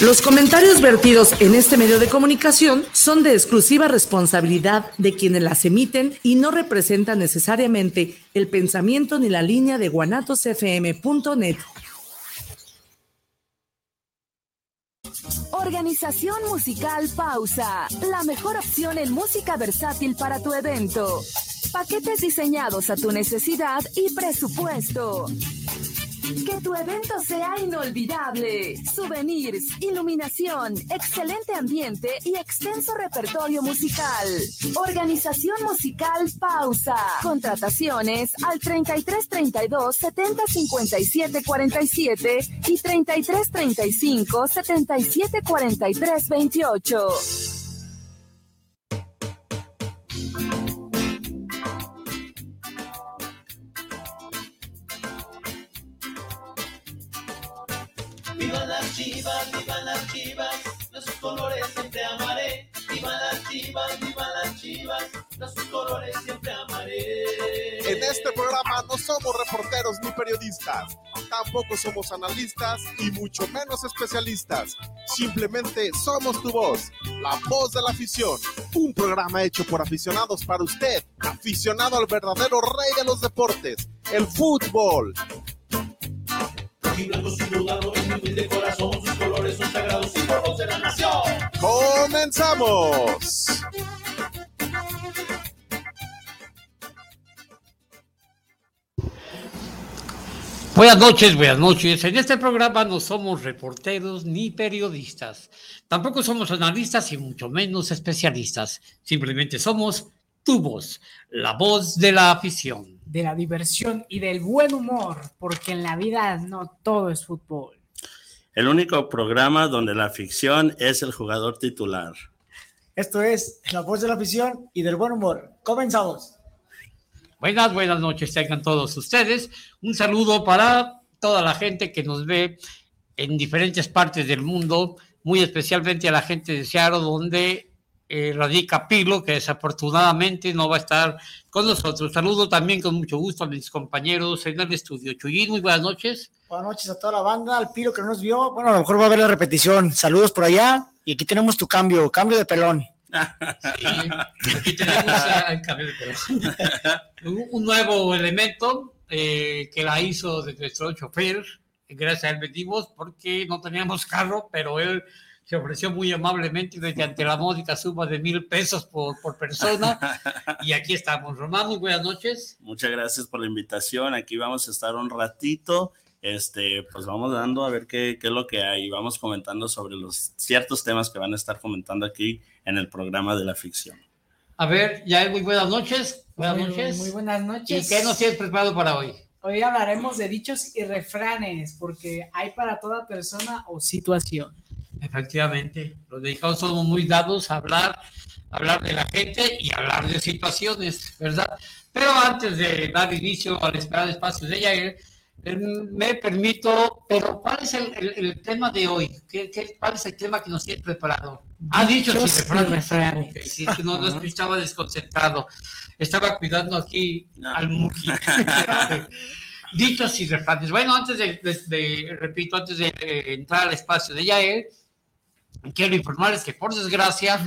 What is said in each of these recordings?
Los comentarios vertidos en este medio de comunicación son de exclusiva responsabilidad de quienes las emiten y no representan necesariamente el pensamiento ni la línea de guanatosfm.net. Organización musical Pausa, la mejor opción en música versátil para tu evento. Paquetes diseñados a tu necesidad y presupuesto. Que tu evento sea inolvidable. Souvenirs, iluminación, excelente ambiente y extenso repertorio musical. Organización musical Pausa. Contrataciones al 3332 70 57 47 y 3335 77 43 28. Este programa no somos reporteros ni periodistas, tampoco somos analistas y mucho menos especialistas. Simplemente somos tu voz, la voz de la afición. Un programa hecho por aficionados para usted, aficionado al verdadero rey de los deportes, el fútbol. Y Buenas noches, buenas noches. En este programa no somos reporteros ni periodistas. Tampoco somos analistas y mucho menos especialistas. Simplemente somos tu voz, la voz de la afición. de la diversión y del buen humor, porque en la vida no todo es fútbol. El único programa donde la ficción es el jugador titular. Esto es La Voz de la Afición y del Buen Humor. Comenzamos. Buenas, buenas noches tengan todos ustedes. Un saludo para toda la gente que nos ve en diferentes partes del mundo, muy especialmente a la gente de Seattle, donde eh, radica Pilo, que desafortunadamente no va a estar con nosotros. Saludo también con mucho gusto a mis compañeros en el estudio. Chuyín, muy buenas noches. Buenas noches a toda la banda, al Piro que no nos vio. Bueno, a lo mejor va a ver la repetición. Saludos por allá. Y aquí tenemos tu cambio, cambio de pelón. Sí, aquí tenemos a- cambio de pelón. un, un nuevo elemento eh, que la hizo de nuestro chofer. Gracias a él venimos porque no teníamos carro, pero él se ofreció muy amablemente mediante la módica suma de mil pesos por, por persona. Y aquí estamos. Román, muy buenas noches. Muchas gracias por la invitación. Aquí vamos a estar un ratito. Este, pues vamos dando a ver qué, qué es lo que hay. Vamos comentando sobre los ciertos temas que van a estar comentando aquí en el programa de la ficción. A ver, ya muy buenas noches. Buenas Muy- noches. Muy buenas ¿Y noches. qué nos tienes preparado para hoy? Hoy hablaremos de dichos y refranes, porque hay para toda persona o situación. Efectivamente, los dedicados somos muy dados a hablar, a hablar de la gente y hablar de situaciones, ¿verdad? Pero antes de dar inicio al esperado espacio de Yair, eh, me permito, pero ¿cuál es el, el- el tema de hoy? ¿Qué, qué- cuál es el tema que nos tiene preparado? Ha dicho sí, es que no, no es que estaba desconcentrado. Estaba cuidando aquí No. al Muki. Dichos y refranes. Bueno, antes de, de- de- repito, antes de eh, entrar al espacio de Yael, quiero informarles que por desgracia,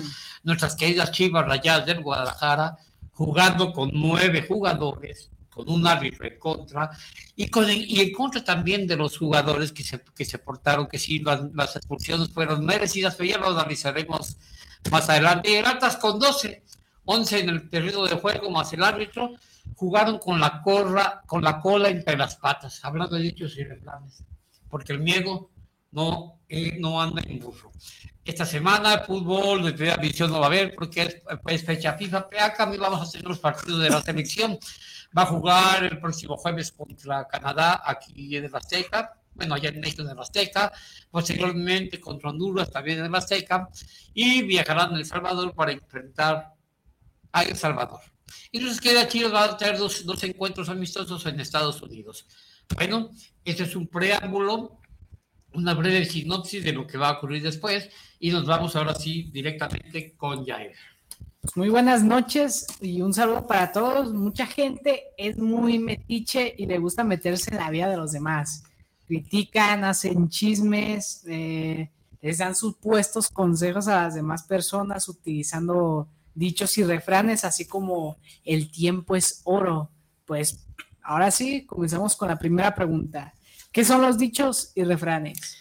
nuestras queridas chivas rayadas del Guadalajara, jugando con nueve jugadores, con un árbitro en contra, y, con, y en contra también de los jugadores que se, que se portaron, que sí, las, las expulsiones fueron merecidas, pero ya lo analizaremos más adelante. Y el Atlas con 12, 11 en el terreno de juego más el árbitro, jugaron con la, corra, con la cola entre las patas, hablando de dichos y refranes, porque el miedo no, eh, no anda en burro. Esta semana el fútbol de primera división no va a haber porque es, es fecha FIFA, pero acá vamos a hacer los partidos de la selección. Va a jugar el próximo jueves contra Canadá aquí en el Azteca, bueno, allá en México en el Azteca, posteriormente contra Honduras también en el Azteca, y viajarán a El Salvador para enfrentar a El Salvador. Y nos queda Chile va a tener dos, dos encuentros amistosos en Estados Unidos. Bueno, este es un preámbulo, una breve sinopsis de lo que va a ocurrir después y nos vamos ahora sí directamente con Jair. Pues muy buenas noches y un saludo para todos. Mucha gente es muy metiche y le gusta meterse en la vida de los demás. Critican, hacen chismes, eh, les dan supuestos consejos a las demás personas utilizando dichos y refranes, así como el tiempo es oro. Pues ahora sí, comenzamos con la primera pregunta. ¿Qué son los dichos y refranes?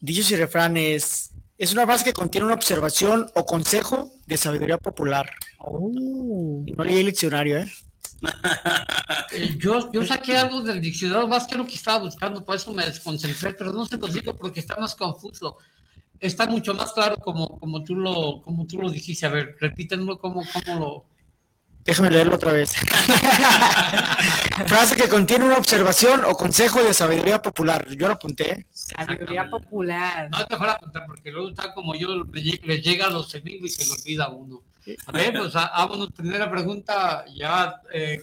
Dichos y refranes. Es una frase que contiene una observación o consejo de sabiduría popular. Oh. Y no leí el diccionario, ¿eh? Eh, Yo, yo saqué algo del diccionario, más que lo que estaba buscando, por eso me desconcentré, pero no se los digo porque está más confuso. Está mucho más claro como, como, tú, lo, como tú lo dijiste. A ver, repítenlo como, como lo... Déjame leerlo otra vez. frase que contiene una observación o consejo de sabiduría popular. Yo lo apunté. Sabiduría popular. No es mejor apuntar porque luego está como yo, le lle- le llega a los semillos y se lo olvida a uno. A ver, pues a- vámonos, primera pregunta, ya, eh,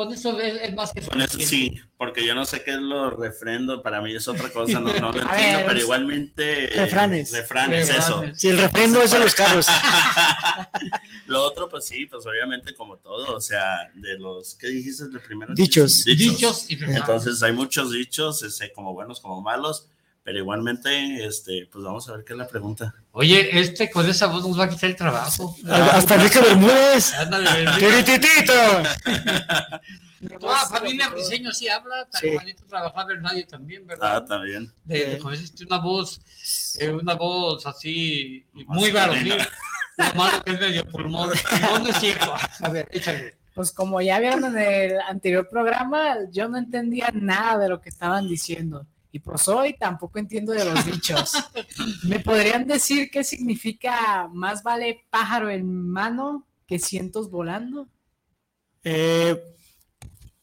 con eso es, es más que Con eso sí, porque yo no sé qué es lo refrendo, para mí es otra cosa, no, no lo A entiendo, ver, pero igualmente... eh, refranes. Refranes, eso. Refranes. Si el refrendo es de los carros. Lo otro, pues sí, pues obviamente como todo, o sea, de los, ¿qué dijiste de primero? Dichos. Dichos y refranes. Entonces hay muchos dichos, este, como buenos como malos, pero igualmente, este, pues vamos a ver qué es la pregunta. Oye, este con esa voz nos va a quitar el trabajo. Hasta Enrique Bermúdez. ¡Tirititito! Toda la familia briseño sí habla, tan Sí. bonito trabajaba en radio también, ¿verdad? Ah, también. de, de- una voz, eh, una voz así, muy varonil. Lo malo que es medio pulmón. No, no es cierto. A ver, échale. Pues como ya vieron en el anterior programa, yo no entendía nada de lo que estaban diciendo. Y pues hoy tampoco entiendo de los dichos. ¿Me podrían decir qué significa más vale pájaro en mano que cientos volando? Eh,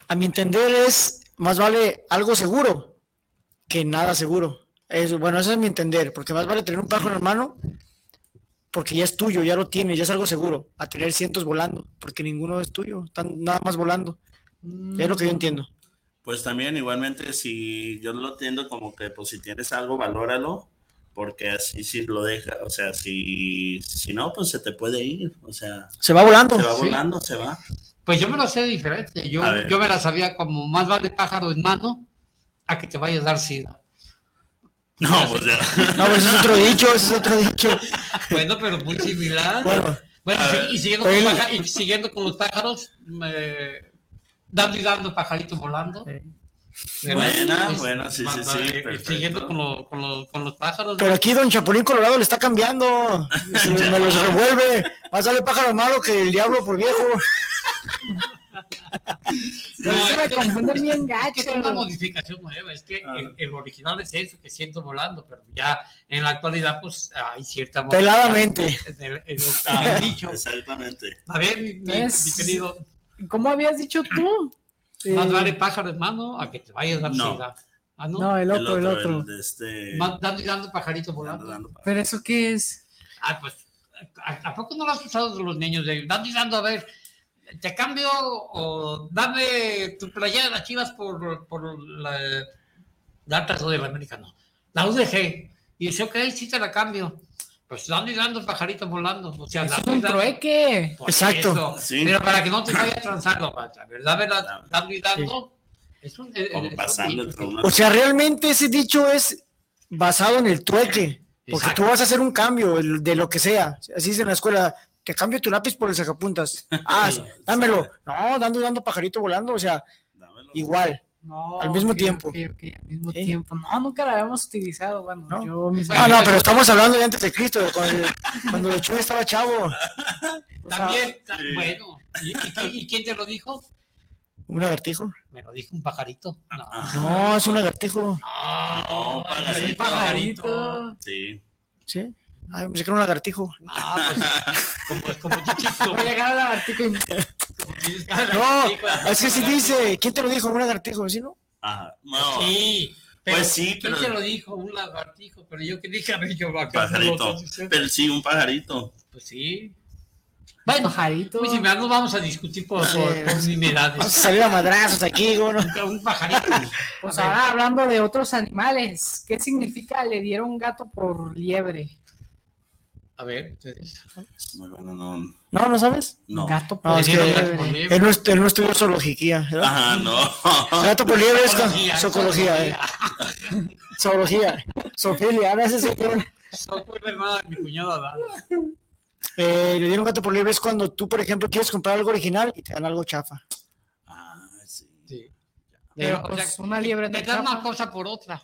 a mi entender es más vale algo seguro que nada seguro. Es, bueno, eso es mi entender, porque más vale tener un pájaro en mano porque ya es tuyo, ya lo tienes, ya es algo seguro, a tener cientos volando, porque ninguno es tuyo, están nada más volando. Es lo que yo entiendo. Pues también igualmente si yo lo entiendo como que pues si tienes algo, valóralo, porque así si lo deja, o sea, si, si no, pues se te puede ir, o sea, Se va volando. se va Sí. volando, se va. Pues yo me lo sé diferente. Yo, yo me la sabía como más vale pájaro en mano a que te vayas a dar sida. No, pues ya. No, pues es otro dicho, ese es otro dicho. Bueno, pero muy similar. Bueno, Bueno, sí, y, siguiendo con, y siguiendo con los pájaros, me- dando y dando pajaritos volando. Buena, Es- buena, sí, sí, sí, eh, perfecto. Siguiendo con, lo- con los- con los pájaros. pero aquí Don Chapulín Colorado le está cambiando. Se me los revuelve. Más vale pájaro malo que el diablo por viejo. No, Pero se es me que- confunden bien es que es una gacho. modificación nueva, es que Ah. el, el original es eso, que siento volando, pero ya en la actualidad pues hay cierta Peladamente. modificación en el- en el- en el dicho. Exactamente. A ver, mi, mi- mi querido, ¿Cómo habías dicho tú? más Eh, vale pájaro en mano a que te vayas a No. sida. Ah, no, No, el otro, el otro. el de este. Más dando y dando pajaritos dando, volando. dando. ¿Pero eso qué es? Ah, pues, ¿a, a poco no lo has usado de los niños? De dando y dando, a ver, te cambio o dame tu playera de las chivas por, por la, la de la América, no. La UDG. Y dice, ok, sí te la cambio. Pues dando y dando pajaritos volando. O sea, es dando y un trueque. Exacto. eso. Sí. Pero para que no te vayas transando, pata, ¿verdad? ¿verdad? Dando y dando. Es un, es- es un O sea, realmente ese dicho es basado en el trueque. Porque Exacto. tú vas a hacer un cambio el- de lo que sea. Así es en la escuela. Te cambio tu lápiz por el sacapuntas. Ah, dámelo. No, dando, dando pajarito volando. O sea, Dámelo. igual. No, Al mismo ok, tiempo. ok, ok, al mismo Sí. tiempo. No, nunca la habíamos utilizado. Bueno, ¿No? yo mis Ah, no, pero estamos hablando de antes de Cristo, cuando, cuando el Chuy estaba chavo. O sea, También, Sí. bueno. ¿Y, y- y quién te lo dijo? ¿Un lagartijo? Me lo dijo un pajarito. No. No, es un lagartijo. No, pajarito. es un pajarito. Sí. ¿Sí? Ay, pensé que era un lagartijo. No, pues, como, como chiquito. Voy a llegar a la artículo. No, es que sí dice. ¿Quién te lo dijo? Un lagartijo, ¿sí, no? Ajá. No. Sí. Pero, Pues sí, ¿Quién pero- te lo dijo? Un lagartijo. Pero yo que dije, a ver, yo Pajarito. Pero sí, un pajarito. Pues sí. Bueno, pajarito. muy similar, no vamos a discutir por, por, por Vamos a salir a madrazos aquí, ¿no? Un, pajarito. Pues ahora hablando de otros animales, ¿qué significa le dieron gato por liebre? A ver. Muy bueno, no. No, ¿no sabes? No. Gato por No, es que él no, él no estudió zoología, ¿verdad? Ajá, no. Gato por liebre es con- Zoología, zoología, eh. Zoología. Zoofilia, a veces se Soy hermana de mi cuñado Adán. Eh, le dieron gato por liebre es cuando tú, por ejemplo, quieres comprar algo original y te dan algo chafa. Ah, sí. Sí. Pero, Pero, o pues, sea, una liebre te no dan una cosa por otra.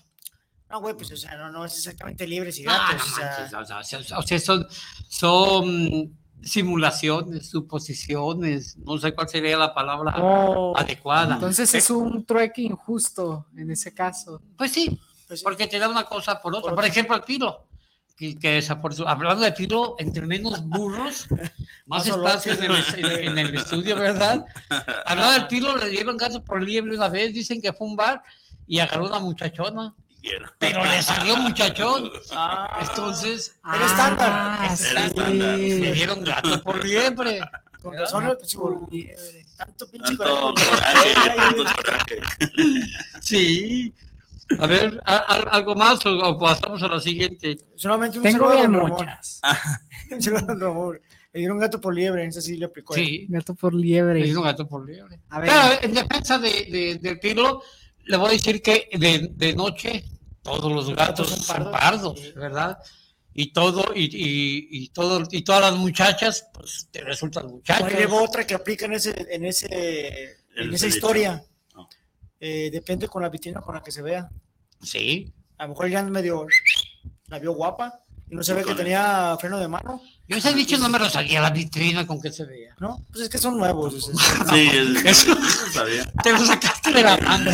No, güey, pues, o sea, no, no es exactamente libres y Ah, gatos. no o sea, manches, o sea, o sea, son, son simulaciones, suposiciones, no sé cuál sería la palabra Oh, adecuada. entonces es un trueque injusto en ese caso. Pues sí, pues sí. porque te da una cosa por otra. Por Por ejemplo, el pilo. Que, que hablando de pilo, entre menos burros, más espacio en el, en- el estudio, ¿verdad? Hablando del pilo, le dieron gato por liebre una vez, dicen que fue un bar y agarró una muchachona, Quiero. pero le salió muchachón. Ah, Entonces, Era estándar. Ah, Era sí. estándar. le dieron gato por liebre. con razón, pues, sí, por- tanto pinche Tanto coraje. tanto coraje. Sí. A ver, ¿a- a- ¿algo más o, o pasamos a la siguiente? Solamente un Tengo bien muchas. Un saludo. Le dieron gato por liebre, ese sí le aplicó. Sí, Gato por le liebre. dieron gato por liebre. A ver, Pero en defensa de, de- del pilo, le voy a decir que de, de noche todos los gatos son son pardos. pardos, ¿verdad? Y todo, y, y, y todo, y todas las muchachas, pues te resultan muchachos. Ahí llevo otra que aplica en ese, en ese, en esa historia. No. Eh, depende con la vitrina con la que se vea. Sí. A lo mejor ya medio la vio guapa y no se ve que tenía freno de mano, Yo ese dicho no me lo salía a la vitrina con que se vea. ¿no? Pues es que son nuevos. Sí, es- sabía. Te lo sacaste de la mano.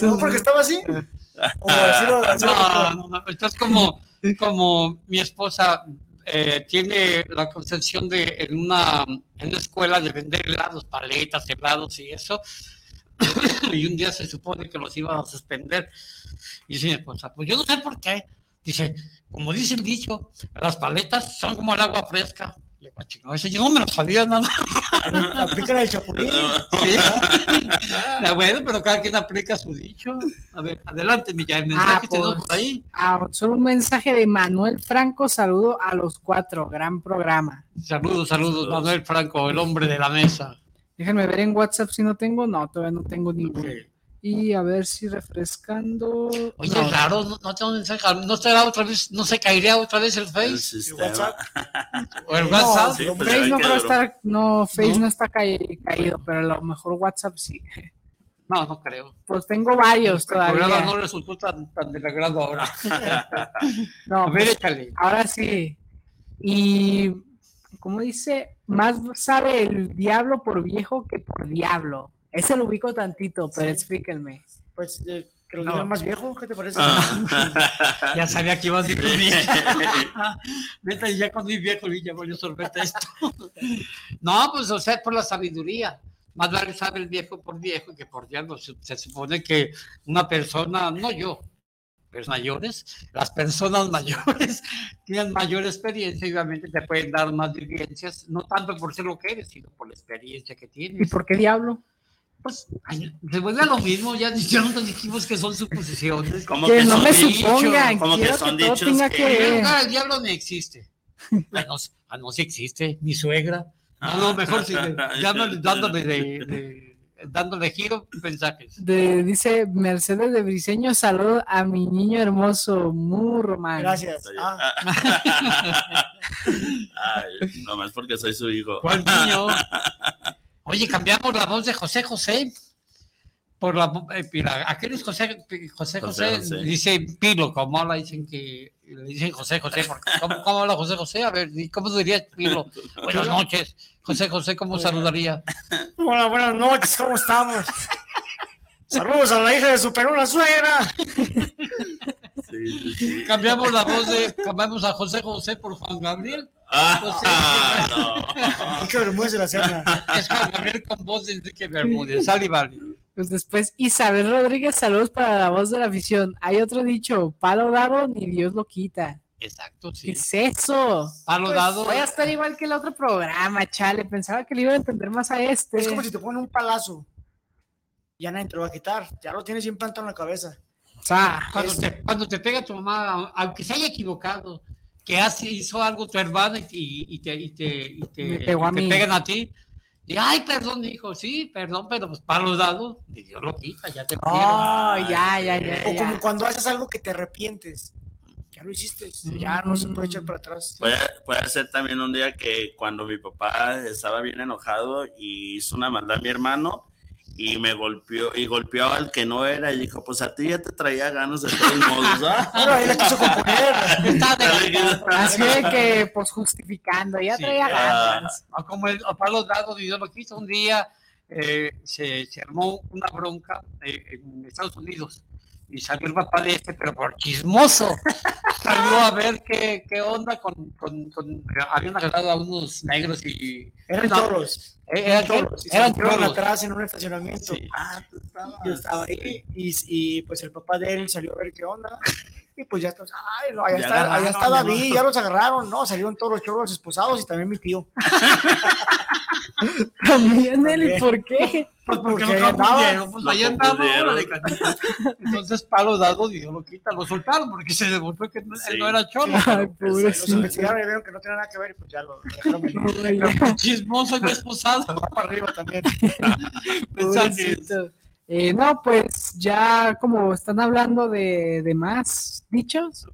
No, no, porque estaba así. O así lo- así lo- No, no, no. Esto es como, como mi esposa eh, tiene la concepción de en una, en una escuela de vender helados, paletas, helados y eso. y un día se supone que los iban a suspender. Y dice mi esposa, pues yo no sé por qué. Dice, como dice el dicho, las paletas son como el agua fresca. Le "Ah, "Chingado, ese yo no me lo sabía nada. Aplican el chapulín. Sí. Ah, bueno, pero cada quien aplica su dicho. A ver, adelante, Milla, el mensaje pues. tenemos por ahí. ah, solo un mensaje de Manuel Franco. Saludo a los cuatro. Gran programa. Saludos, saludos, Saludos. Manuel Franco, el hombre de la mesa. Déjenme ver en WhatsApp si no tengo. No, todavía no tengo ninguno. Y a ver si refrescando. Oye, No, es raro, no, no tengo mensaje, no será otra vez, no se caería otra vez el El Face sistema. WhatsApp. o el No, WhatsApp. Sí, pues, Face no creo estar, no, Face ¿No? no, está caí- caído, pero a lo mejor WhatsApp sí. No, no creo. Pues tengo varios El todavía. no resultó tan, tan del agrado ahora. No, A ver, pues, échale. ahora sí. Y, como dice, más sabe el diablo por viejo que por diablo. Ese lo ubico tantito, pero Sí. explíquenme. Pues eh, que lo No. más viejo, ¿qué te parece? Ah. Ya sabía que ibas a decir Neta, ya cuando vi viejo, vi, ya voy a sorbete esto. no, pues, o sea, por la sabiduría. Más vale sabe el viejo por viejo que por diablo. Se, se supone que una persona, no yo, los mayores, las personas mayores tienen mayor experiencia y obviamente te pueden dar más vivencias, no tanto por ser lo que eres, sino por la experiencia que ¿Y tienes. por qué diablo? Pues, ay, se vuelve a lo mismo, ya, ya nos dijimos que son suposiciones. Como Que no son me dichos, supongan, como que son que dichos tenga que- que lugar, el diablo no existe. Ah, no, ah, no, sí existe. Mi suegra. No, no, mejor sí. dándole, dándole, de, de- dándole giro mensajes. De- dice Mercedes de Briseño, saludo a mi niño hermoso, Murman. Gracias. Ah, Ay, nomás porque soy su hijo. ¿Cuál niño? Oye, cambiamos la voz de José José por la eh, aquel es José José José, José dice Pilo, como habla, dicen que le dicen José José, porque ¿cómo, cómo habla José José? A ver, ¿cómo diría Pilo? Buenas noches. José José, ¿cómo saludaría? Hola, buenas noches, ¿cómo estamos? Saludos a la hija de su perona suegra. Sí, sí, sí. Cambiamos la voz de, cambiamos a José José por Juan Gabriel. Ah, no. Y que Bermúdez de la Serna. Es Juan Gabriel con voz de Enrique Bermúdez. Sal y vale. Pues después Isabel Rodríguez, saludos para la voz de la afición. Hay otro dicho, palo dado ni Dios lo quita. Exacto, ¿Qué sí. es eso? Palo Pues dado. Voy a estar igual que el otro programa, chale. Pensaba que le iba a entender más a este. Es como si te ponen un palazo. Ya nadie te lo va a quitar. Ya lo tienes bien plantado en la cabeza. O sea, Cuando te, cuando te pega tu mamá, aunque se haya equivocado, que hace, hizo algo tu hermana y, y- y te, y te, y te- te pegan a ti. Y, ay, perdón, hijo, sí, perdón, pero pues palo dado, y Dios lo quita, ya te Oh, ya, ya, ya. O ya. como cuando haces algo que te arrepientes. ya lo hiciste, ya no se puede echar para atrás. Puede, puede ser también un día que cuando mi papá estaba bien enojado y hizo una maldad a mi hermano y me golpeó y golpeó al que no era y dijo, pues a ti ya te traía ganas de todos modos. Bueno, ahí la quiso componer. Así de que, pues justificando, ya Sí, traía ganas. Ah, Como el Pablo Dado y lo que hizo un día, eh, se, se armó una bronca eh, en Estados Unidos y salió el papá de este, pero por chismoso. Salió a ver qué, qué onda con, con, con- Habían agarrado a unos negros y. Eran No, choros. eh, Eran choros. Eran choros. atrás en un estacionamiento. Sí. Ah, tú estabas. Yo estaba ahí y, y, pues el papá de él salió a ver qué onda. Y pues ya está, ay, no, allá, Ya está, allá está ¿no? David, ya los agarraron, no, salieron todos los choros esposados y también mi tío. También él, ¿y También. por qué? Pues porque Porque lo andaba- pues ahí andaba. Entonces Pablo Dado dio lo quita, lo soltaron porque se demostró que no- Sí. él no era cholo. Ay, Los pobrecito. investigaron y vieron que no tenía nada que ver y pues ya lo dejaron. Pero chismoso y desposado. Va para arriba también. Pensando. Eh, no, pues ya como están hablando de, de más dichos,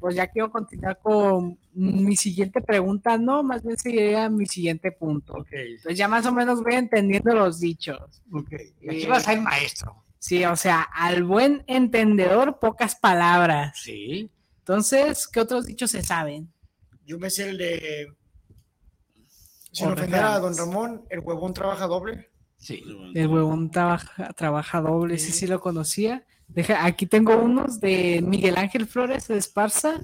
pues ya quiero continuar con mi siguiente pregunta, no, más bien sería mi siguiente punto. Ok, Entonces ya más o menos voy entendiendo los dichos. ok. Y Aquí Eh, vas a ser maestro. Sí, o sea, al buen entendedor, pocas palabras. Sí. Entonces, ¿qué otros dichos se saben? Yo me sé el de. Sin ofender a don. Ramón, el huevón trabaja doble. Sí. El huevón trabaja, trabaja doble, sí, sí lo conocía. Deja, aquí tengo unos de Miguel Ángel Flores de Esparza.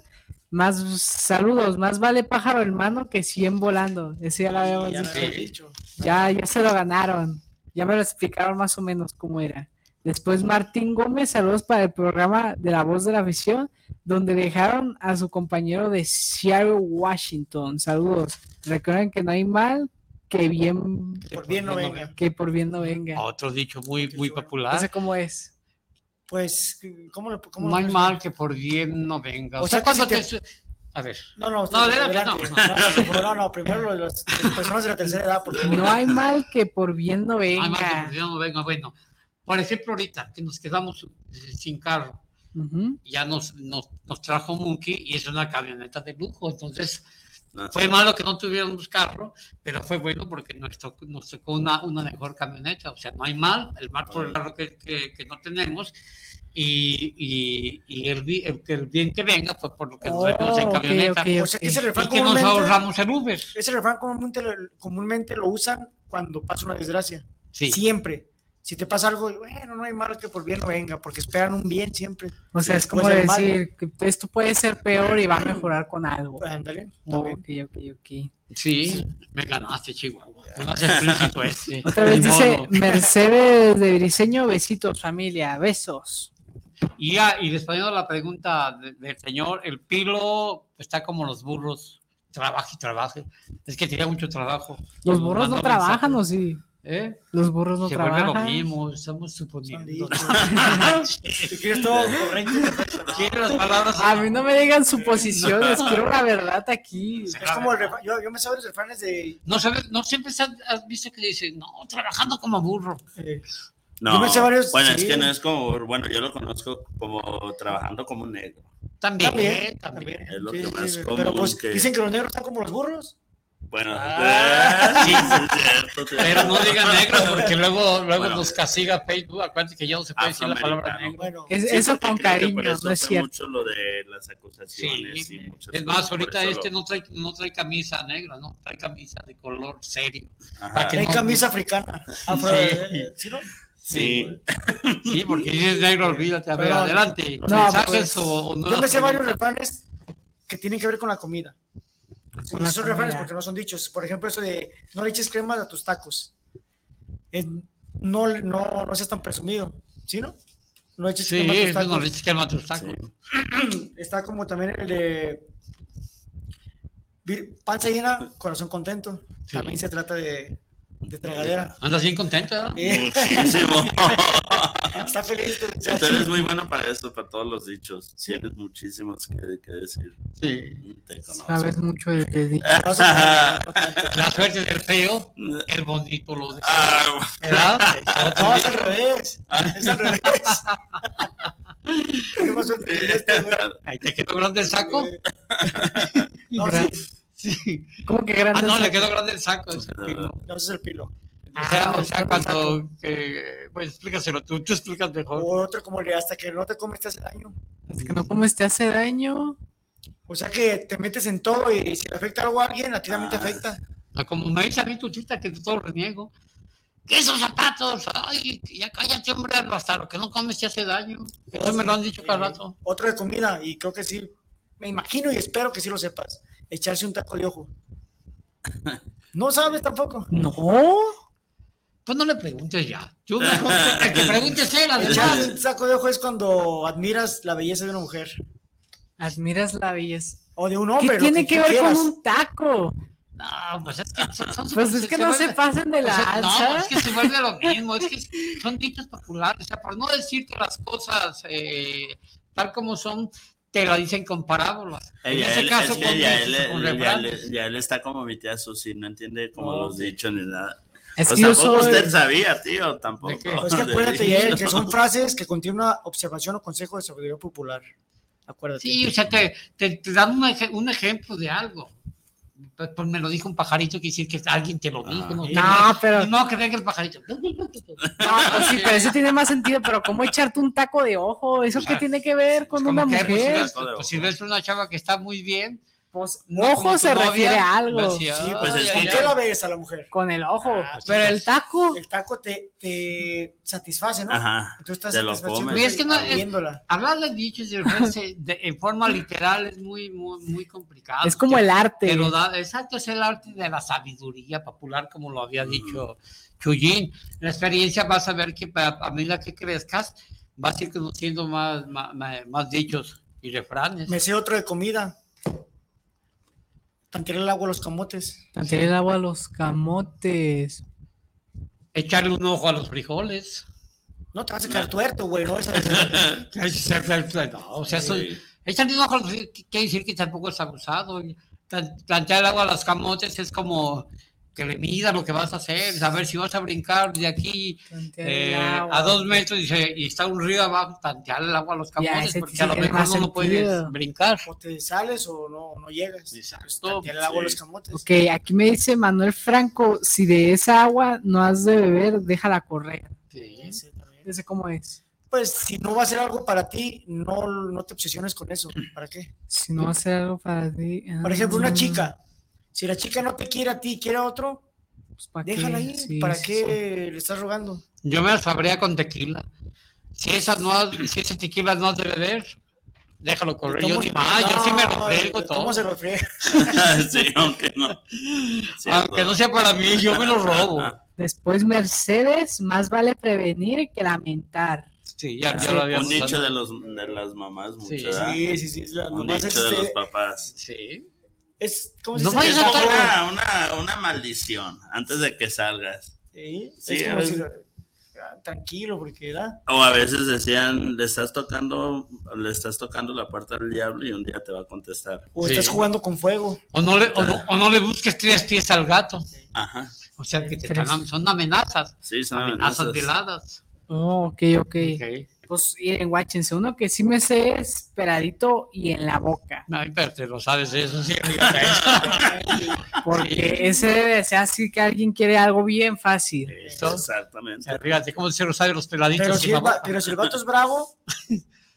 Más saludos, más vale pájaro hermano que 100 volando. Ese ya lo habíamos Ya dicho. lo había dicho. Ya, ya se lo ganaron. Ya me lo explicaron más o menos cómo era. Después Martín Gómez, saludos para el programa de La Voz de la Afición, donde dejaron a su compañero de Seattle, Washington. Saludos. Recuerden que no hay mal que bien Por bien no venga. que por bien no venga. Otro dicho muy, muy No popular. sé cómo es. Pues, ¿cómo lo cómo No lo hay mal que por bien no venga. O, O sea, sea, que cuando si te... A ver. No, no, No, adelante, no. No, no, no, no, primero las personas de la tercera edad, porque No hay mal que por bien no No hay mal que venga. por bien no venga. Bueno, por ejemplo, ahorita que nos quedamos sin carro, Ujú. ya nos, nos, nos trajo Monkey y es una camioneta de lujo. Entonces, fue malo que no tuviéramos carro, pero fue bueno porque nos tocó, nos tocó una, una mejor camioneta. O sea, no hay mal, el mal por el carro que, que, que no tenemos. Y, y, y el, el, el bien que venga, pues por lo que nos Oh, venimos en camioneta. ok, O sea, que ese Y que nos ahorramos el Uber. ese refrán comúnmente, lo- comúnmente lo usan cuando pasa una desgracia. Sí. Siempre. Si te pasa algo, bueno, no hay mal que por bien no venga, porque esperan un bien siempre. O sea, es como mal. decir que esto puede ser peor y va a mejorar con algo. Ándale. Oh, también. ok, ok, ok. Sí, me ganaste, Chihuahua. Explícito ese. Otra vez dice modo. Mercedes de Briseño, besitos familia, besos. Y, ya, y respondiendo a la pregunta de- del señor, el pilo está como los burros, trabaja y trabaja. Es que tiene mucho trabajo. Los burros no trabajan, ¿o sí? ¿Eh? Los burros no Se vuelve lo trabajan. mismo, estamos suponiendo. Si quieres todo correcto. Quiero las palabras. A mí no me digan suposiciones, quiero la verdad aquí. Es como el refrán, yo, yo me sé los refranes de. No, sabes, no siempre has visto que dicen, no, trabajando como burro. eh, No, Yo me sé varios- bueno, sí. es que no es como, bueno, yo lo conozco como trabajando como un negro. También, También, también. Es lo Sí, que más sí, común Pero pues que- dicen que los negros están como los burros. Bueno, Ah. sí, sí. Pero no digan negro porque luego, luego Bueno. nos castiga Facebook. Acuérdense que ya no se puede decir la palabra negro. Bueno, Es- Sí, eso con cariño, eso no es cierto. mucho lo de las acusaciones Sí, y muchas es más, ahorita este lo- no trae, no trae camisa negra, ¿no? Trae camisa de color serio. Para que no- camisa africana. Afro, Sí. eh, ¿sí, no? Sí, Sí, porque si es negro, olvídate. A ver, Pero- adelante. No, ¿Mensajes pues, o, o no Yo me sé varios refranes que tienen que ver con la comida. La son refranes comida. porque no son dichos. Por ejemplo, eso de no le eches crema a tus tacos. No, no, no seas tan presumido. ¿Sí, no? No eches Sí, crema a tus no tacos. le dices que a tus tacos. Está como también el de panza llena, corazón contento. Sí. También se trata de, de tragadera. Andas bien contenta. Eh, muchísimo. está feliz. Tú eres muy bueno para eso, para todos los dichos. Tienes muchísimos que, que decir. Sí. Te conozco. Sabes mucho de de dicho. La suerte del feo, el bonito lo de. Ah, ¿Verdad? No, es al revés. Es al revés. ¿Qué pasó? Este. Ahí te quedó grande el saco. No, sí, Sí. ¿Cómo que grande? Ah, no, es le el- quedó grande el saco. ese pilo. no, ese es el pilo. O sea, o sea, Ah, cuando. eh, pues explícaselo tú, tú explicas mejor. O otro como le hasta que no te comes te hace daño. Es que no comes te hace daño. O sea que te metes en todo y si le afecta algo a alguien, a ti también te Ah. afecta. Ah, Como me dice a mí tu chita que todo reniego. ¿Qué esos zapatos? Ay, ya cállate, hombre, hasta lo que no comes te hace daño. Eso me lo han dicho cada rato. Otro de comida, y creo que sí, me imagino y espero que sí lo sepas. Echarse un taco de ojo. No sabes tampoco. No. Pues no le preguntes ya. Yo mejor que preguntes él, Echarse además. un taco de ojo es cuando admiras la belleza de una mujer. Admiras la belleza. O de un ¿Qué hombre. lo tiene que ver quieras. con un taco? No, pues es que son, son- Pues es que no se pasen de o sea, lanza. no, es que se vuelve lo mismo, es que son dichos populares, o sea, por no decir que las cosas eh, tal como son, te lo dicen con parábolas. En Ella, ese él, caso, es que ya, él, ya, ya él está como mi tía Susi, no entiende como los dichos ni nada. Es Pues que tampoco soy. usted sabía, tío, tampoco. Pues que De acuérdate. Yael, que son frases que contienen una observación o consejo de sabiduría popular. Acuérdate. Sí, o sea, te, te, te dan un, ej- un ejemplo de algo. Pues, pues me lo dijo un pajarito, quiere decir que alguien te lo dijo. Ah. no, No, pero- No, que venga el pajarito. No, pues sí, pero eso tiene más sentido. Pero ¿cómo echarte un taco de ojo? ¿Eso qué Ah, tiene que ver con Como una que, pues, mujer? ves, pues, si ves una chava que está muy bien, Pues se novia, refiere a algo. Sí, pues, es ¿Con ay, qué la ves a la mujer? Con el ojo. Ah, pero el taco. El taco te, te satisface, ¿no? Ajá. Tú estás Te lo comes. Es que no- viéndola. Hablar de dichos y de- en forma literal es muy, muy, muy complicado. Es como el arte. Pero da, exacto, es el arte de la sabiduría popular, como lo había dicho Chuyín. En la experiencia vas a ver que a medida que crezcas, vas a ir conociendo más, más, más- más dichos y refranes. Me sé otro de comida. Tantear el agua a los camotes. Tantear el agua a los camotes. Echarle un ojo a los frijoles. No te vas a quedar tuerto, güey. No, o sea, eso, Sí. echarle un ojo a los frijoles quiere decir que tampoco es abusado. Tan- Plantear el agua a los camotes es como que le mida lo que vas a hacer, saber si vas a brincar de aquí eh, a dos metros y, se- y está un río abajo, tantear el agua a los camotes, porque sí a lo mejor no lo puedes brincar. o te sales o no, no llegas. Exacto, Pues, tantear el agua a los sí. camotes. Ok, aquí me dice Manuel Franco, si de esa agua no has de beber, déjala correr. Sí. Ese también. Ese cómo es. Pues si no va a ser algo para ti, no, no te obsesiones con eso. ¿Para qué? Si no va a ser algo para ti. Por ejemplo, una ah, chica. Si la chica no te quiere a ti, quiere a otro, pues, ¿pa' qué? déjala ahí. Sí, ¿Para sí, qué le estás rogando? Yo me las sabría con tequila. Si, esa no, si ese tequila no has de beber, déjalo correr. Yo ¿Cómo- ni más, yo sí me todo. ¿Cómo se friega? sí, aunque no. Aunque no sea para mí, yo me lo robo. Después, Mercedes, más vale prevenir que lamentar. Sí, ya, ya Sí, lo había Un dicho de, los, de las mamás, mucho, Sí. Sí, sí, sí. la- Un dicho de este- los papás. Sí. Es, ¿cómo se No Es a como tocar. una, una, una maldición antes de que salgas. Sí, Sí, es como veces- si- ah, tranquilo, porque da. O a veces decían, le estás tocando, le estás tocando la puerta al diablo y un día te va a contestar. O Sí. estás jugando con fuego. O no, le, o, no, o no le busques tres pies al gato. Ajá. O sea, que te son amenazas. Sí, son Amenazas amenazas. veladas. Oh, ok, ok. Ok. Pues miren, guáchense, uno que sí me sé es peradito y en la boca. Ay, pero te lo sabes eso, sí. Porque ese debe ser así que alguien quiere algo bien fácil. Eso. Exactamente. Fíjate cómo se lo saben los peladitos. Pero si, el, va- boca. pero si el vato es bravo,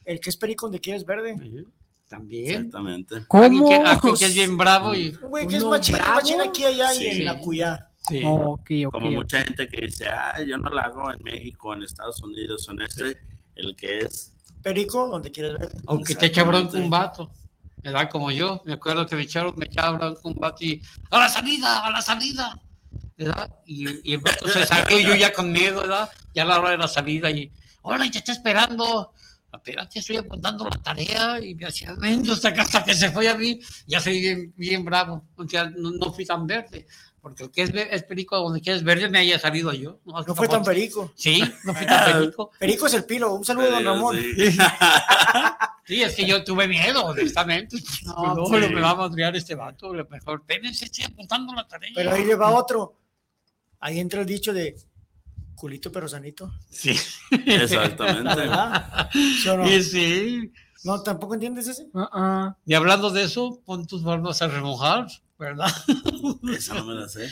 el que es perico donde quieres verde. Sí, También. Exactamente. ¿Cómo? que, alguien que es bien bravo y. Un güey que es ¿Uno machín, aquí, allá Sí. y en la cuya. Sí. Oh. Como mucha gente que dice, ah, yo no la hago en México, en Estados Unidos, en este, el que es. Perico donde quieres verde. Aunque te echa bronco un vato. ¿Verdad? Como yo. Me acuerdo que me echaron, me echaba bronco un vato y. ¡A la salida! ¡A la salida! ¿Verdad? Y, y el vato se salió yo ya con miedo, ¿verdad? Ya a la hora de la salida y. ¡Hola! Y te está esperando. Espérate, estoy apuntando la tarea y me hacía menos hasta que, hasta que se fue a mí. Ya soy bien, bien bravo. O sea, no, no fui tan verde. Porque el que es, es perico donde quieres verde me haya salido yo. No, No fue tan perico. Sí, no fui tan perico. Perico es el pilo. Un saludo, don Ramón. Sí. Sí, es que yo tuve miedo, honestamente. No, No, pero sí. me va a madrear este vato. Lo mejor, espérense, estoy apuntando la tarea. Pero ahí le va otro. Ahí entra el dicho de Culito pero sanito. Sí. Exactamente. ¿Verdad? ¿Sí no? Sí, sí. No, ¿tampoco entiendes ese? Uh-uh. Y hablando de eso, pon tus manos a remojar, ¿verdad? Esa no me la sé.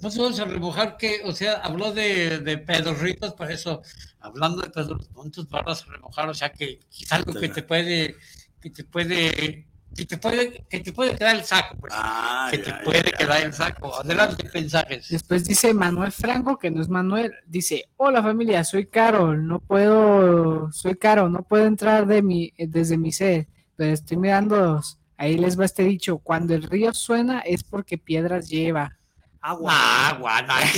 No se vamos a remojar que, o sea, habló de, de pedorritos, por eso, hablando de pedorritos, manos a remojar, o sea, que, que es algo que te puede, que te puede, que te puede, que te puede quedar el saco, pues. Ah, que ya, te ya, puede ya. quedar el saco. Adelante, mensajes. Después dice Manuel Franco, que no es Manuel, dice, hola familia, soy Carol, no puedo, soy Caro, no puedo entrar de mi, desde mi sed, pero estoy mirándolos. Ahí les va este dicho, cuando el río suena es porque piedras lleva. Agua. Ah, agua, no hay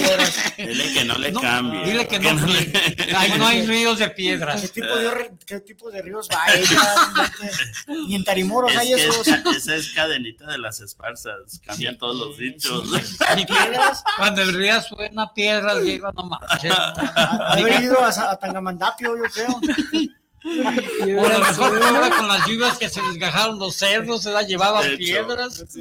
Dile que no le No, cambie. Dile que no, le- no hay ríos de ¿Qué piedras. tipo de, re- qué tipo de ríos va? Ni en Tarimoros Es hay esos. esa, esa es cadenita de las esparsas. Cambian todos los dichos. Ni piedras, cuando el río suena, piedras lleva, no manches. Haber ido a, a Tangamandapio, yo creo. O a lo mejor ahora con las lluvias que se desgajaron los cerros, se la llevaban piedras. Sí,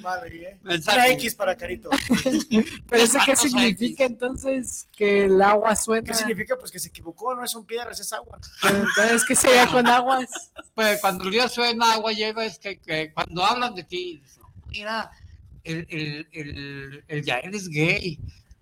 madre, ¿eh? Una X para Carito. Pero eso qué significa entonces que el agua suena. ¿Qué significa? Pues que se equivocó, no son piedras, es agua. Pero entonces, ¿qué sería con aguas? Pues cuando el río suena, agua lleva, es que, que cuando hablan de ti, mira, el, el, el, el Yael es gay.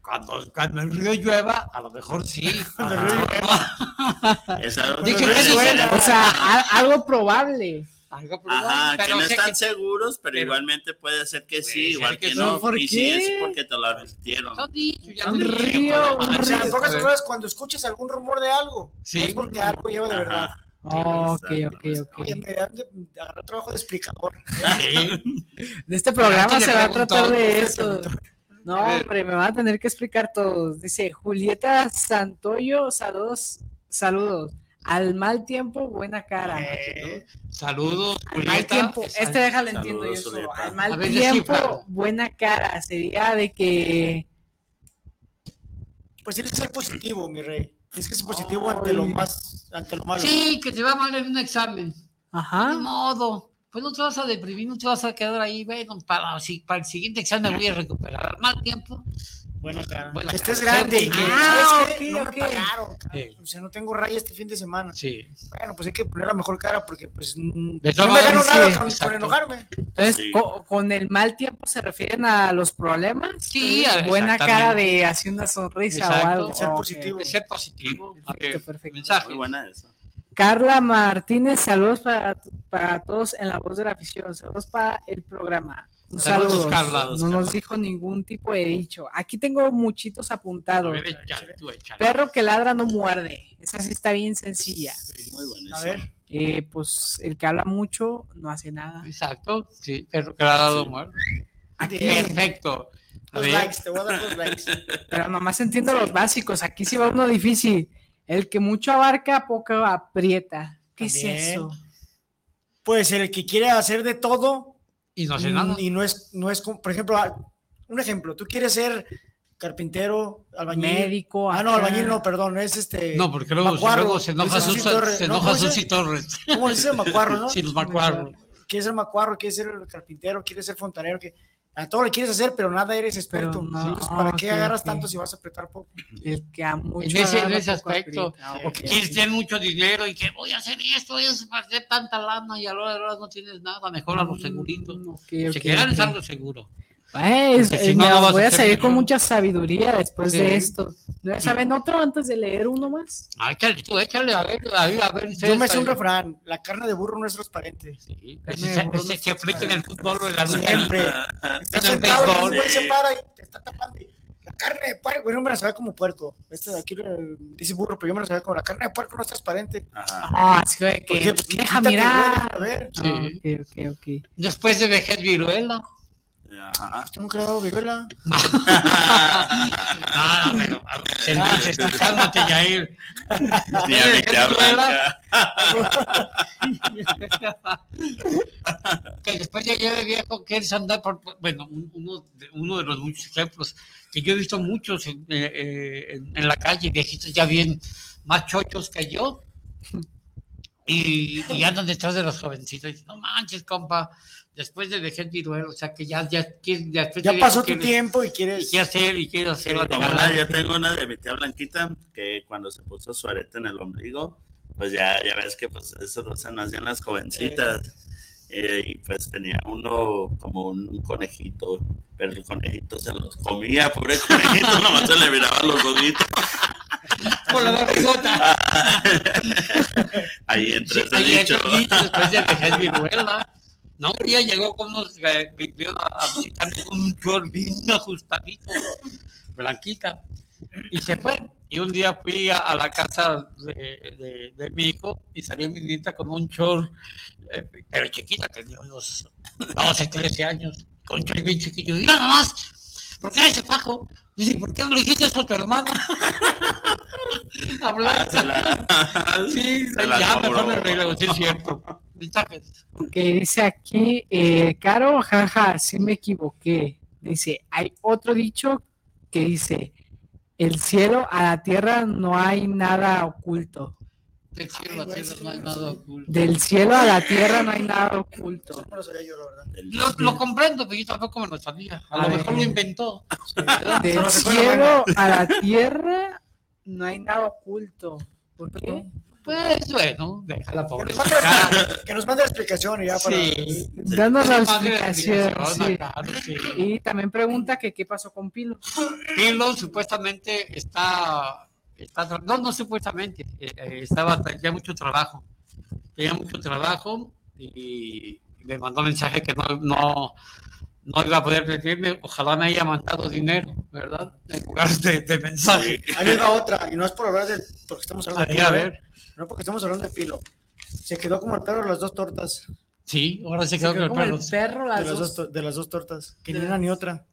Cuando, cuando el río llueva, a lo mejor sí. Es algo Dije, que ¿qué puede suena? ser. O sea, a- algo probable. Algo probable, Ajá, que pero no sé están que- seguros, pero, pero- igualmente puede ser que sí, ser igual que que, no. ¿Por y si qué? es porque te lo advirtieron. Ya Un dije, río, O sea, en río. pocas palabras, cuando escuches algún rumor de algo, Sí. es porque algo lleva de verdad. Ajá. Ok, Exacto, ok, ok. Oye, me dan trabajo de explicador. Sí. De este programa se va a tratar de eso. No, hombre, me van a tener que explicar todos. Dice Julieta Santoyo, saludos, saludos. Al mal tiempo, buena cara. Saludos, Al mal Julieta. tiempo, este déjalo entiendo yo solo. Julieta. Al mal ver, tiempo, buena cara. Sería de que Pues tienes que ser positivo, mi rey. Tienes que ser positivo ante lo más, ante lo malo. Sí, que te va mal en un examen. De Ajá. modo. Pues no te vas a deprimir, no te vas a quedar ahí. Bueno, para, si, para el siguiente examen me voy a recuperar. Al mal tiempo. Buena cara. Que estés cara. grande Ah. Sí. O sea, no tengo raya este fin de semana. Sí. Bueno, pues hay que poner la mejor cara porque pues De no todas me gano maneras, nada sí, con, enojarme. Entonces, Sí. co- con el mal tiempo se refieren a los problemas. Sí, Es buena cara de así una sonrisa Exacto. o algo. Ser positivo. De ser positivo. A Perfecto, perfecto. mensaje. Muy buena esa. Carla Martínez, saludos para, para todos en la voz de la afición, saludos para el programa. Un Saludos, saludo. Carla. No nos dijo ningún tipo de dicho. Aquí tengo muchitos apuntados. ver, échale, tú échale. Perro que ladra no muerde. Esa sí está bien sencilla. Muy buena A ver, Eh, pues el que habla mucho no hace nada. Exacto, sí, pero que dado Sí. muerte. Aquí, Perfecto. Los likes, te voy a dar los likes. pero nomás entiendo los básicos. Aquí sí va uno difícil. El que mucho abarca, poco aprieta. ¿Qué es eso? Pues el que quiere hacer de todo y no hace nada. y no es, no es, como- por ejemplo, ah, un ejemplo, tú quieres ser carpintero, albañil. Médico. Ah, no, albañil no, perdón, es este. No, porque luego, Macuarro, luego se enoja Susi, Torres, se ¿no? enoja ¿Cómo se- Susi Torres. ¿Cómo dice macuarro, no? Sí, los macuarros. Quieres ser macuarro, quieres ser carpintero, quieres ser fontanero, que a todo le quieres hacer, pero nada eres experto. No, Entonces, ¿Para qué agarras tanto si vas a apretar poco? El que a mucho En ese, en ese aspecto, aprieta. O que quieres tener mucho dinero y que voy a hacer esto, voy a hacer tanta lana y a la hora de la hora no tienes nada, mejor a los seguritos. Mm, ok, Se quedan es ok. algo seguro. Porque si eh, no, me no vas a voy a hacer salir con mucha sabiduría después Sí. de esto. ¿No ¿Saben otro antes de leer uno más? Ah, échale, tú échale, a ver, a ver, a ver. Yo me sé un refrán, la carne de burro no es transparente. Sí, ese, ese no que aplica en el fútbol o en la. Siempre. El sentado un güey se para y te está tapando. La carne de puerco, bueno, me la sabía como puerco. Este de aquí eh, dice burro, pero yo me la sabía como la carne de puerco no es transparente. Ah, ¿Por que? Pues, deja mirar. A ver, Sí. Ah, ok, ok, ok. Después de vejez viruela. Ajá. tengo que dar viruela. Ah, pero entonces cálmate, Yair. Ni a mí te que después ya lleve viejo, quieres andar por. Bueno, un- uno de, uno de los muchos ejemplos que yo he visto muchos en, eh, eh, en- en la calle, viejitos ya bien más chochos que yo. y, y andan detrás de los jovencitos. Y dicen, no manches, compa, después de dejar viruelo, o sea que ya, ya, ya, Ya pasó tu tiempo y Y quieres. quiere hacer, y quiere hacer. Sí, como una- yo tengo una de mi tía Blanquita que cuando se puso su arete en el ombligo, pues ya, ya ves que pues eso lo hacen así en las jovencitas. Eh, y pues tenía uno como un, un conejito, pero el conejito se los comía, pobre conejito, nomás se le miraban los ojitos. Por la barrigota. Ahí entre ese Ahí dicho. el dicho, después de dejar viruela. No, día llegó con unos, eh, a con un short bien ajustadito, blanquita, y se fue. Y un día fui a, la casa de, de- mi hijo y salió mi nieta con un short, eh, pero chiquita, tenía unos 12, 13 años, con un bien chiquillo. Y nada más, ¿por qué ese fajo? Dice, ¿por qué no le dijiste eso a tu hermana? Hablar. La- Sí, se la ya mejor me arreglo, sí es cierto. Mensajes. Que dice aquí, eh, Caro, jaja, sí me equivoqué. Dice, hay otro dicho que dice, el cielo a la tierra no hay nada oculto. Del cielo a la tierra no hay nada oculto. Del cielo a la tierra no hay nada oculto. No lo sabía yo, la verdad. Lo, lo comprendo, pero yo tampoco me lo sabía. A, A lo ver. mejor lo inventó. Del cielo a la tierra no hay nada oculto. ¿Por qué? Pues bueno, deja la Que pobre. nos mande, que nos mande la explicación y ya para. Sí. Danos la explicación. explicación, sí. claro, sí. Y también pregunta que qué pasó con Pilo. Pilo supuestamente está, tra- no, no supuestamente, eh, eh, estaba, tenía mucho trabajo, tenía mucho trabajo y me mandó mensaje que no, no, no iba a poder recibirme, ojalá me haya mandado dinero, ¿verdad? En lugar de, de mensaje. Ahí les va otra, y no es por hablar de. Porque estamos hablando de Ahí, a Pilo, ¿eh? ver, No porque estamos hablando de Pilo. Se quedó como el perro de las dos tortas. sí, ahora se Se quedó quedó con como el el perro. perro De las las, dos, dos. de las dos tortas. Que ni De- una ni otra.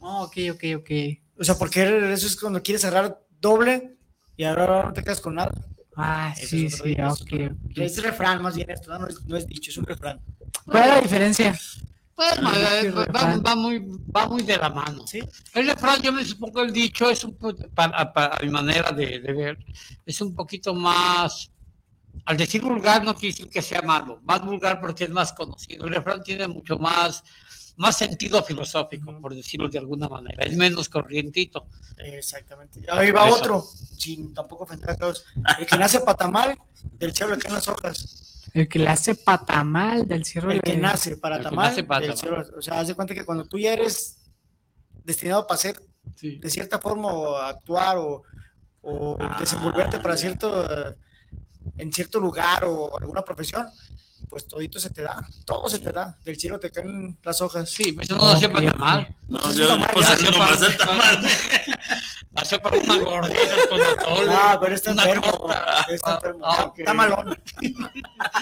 Ah, ok, ok, ok. O sea, porque eso es cuando quieres cerrar doble y ahora no te quedas con nada. Ah, Eso sí, es sí, dicho. ok. ok. Es refrán más bien esto, ¿no? Es, no es dicho, es un refrán. ¿Cuál es la diferencia? Pues, va, muy, va muy de la mano. ¿Sí? El refrán, yo me supongo el dicho es un para, para mi manera de, de ver, es un poquito más, al decir vulgar no quiere decir que sea malo, más vulgar porque es más conocido. El refrán tiene mucho más, más sentido filosófico, por decirlo de alguna manera, es menos corrientito. Exactamente. Ahí va Eso. otro, sin tampoco ofender a todos. El que nace patamal, del cielo le caen las hojas. El que le hace patamal del cierre El que de- nace para El que tamal, nace del cielo- o sea, haz de cuenta que cuando tú ya eres destinado para ser Sí. de cierta forma o actuar o, o desenvolverte para cierto en cierto lugar o alguna profesión, pues todito se te da, todo se te da, del cielo te caen las hojas. Sí, pues eso no nació para Ok, tamal. No, yo no puse Nació nomás para- el tamal. Nació para una gordita con atole. Ah, pero está enfermo, está enfermo, Ah, ok. está malón.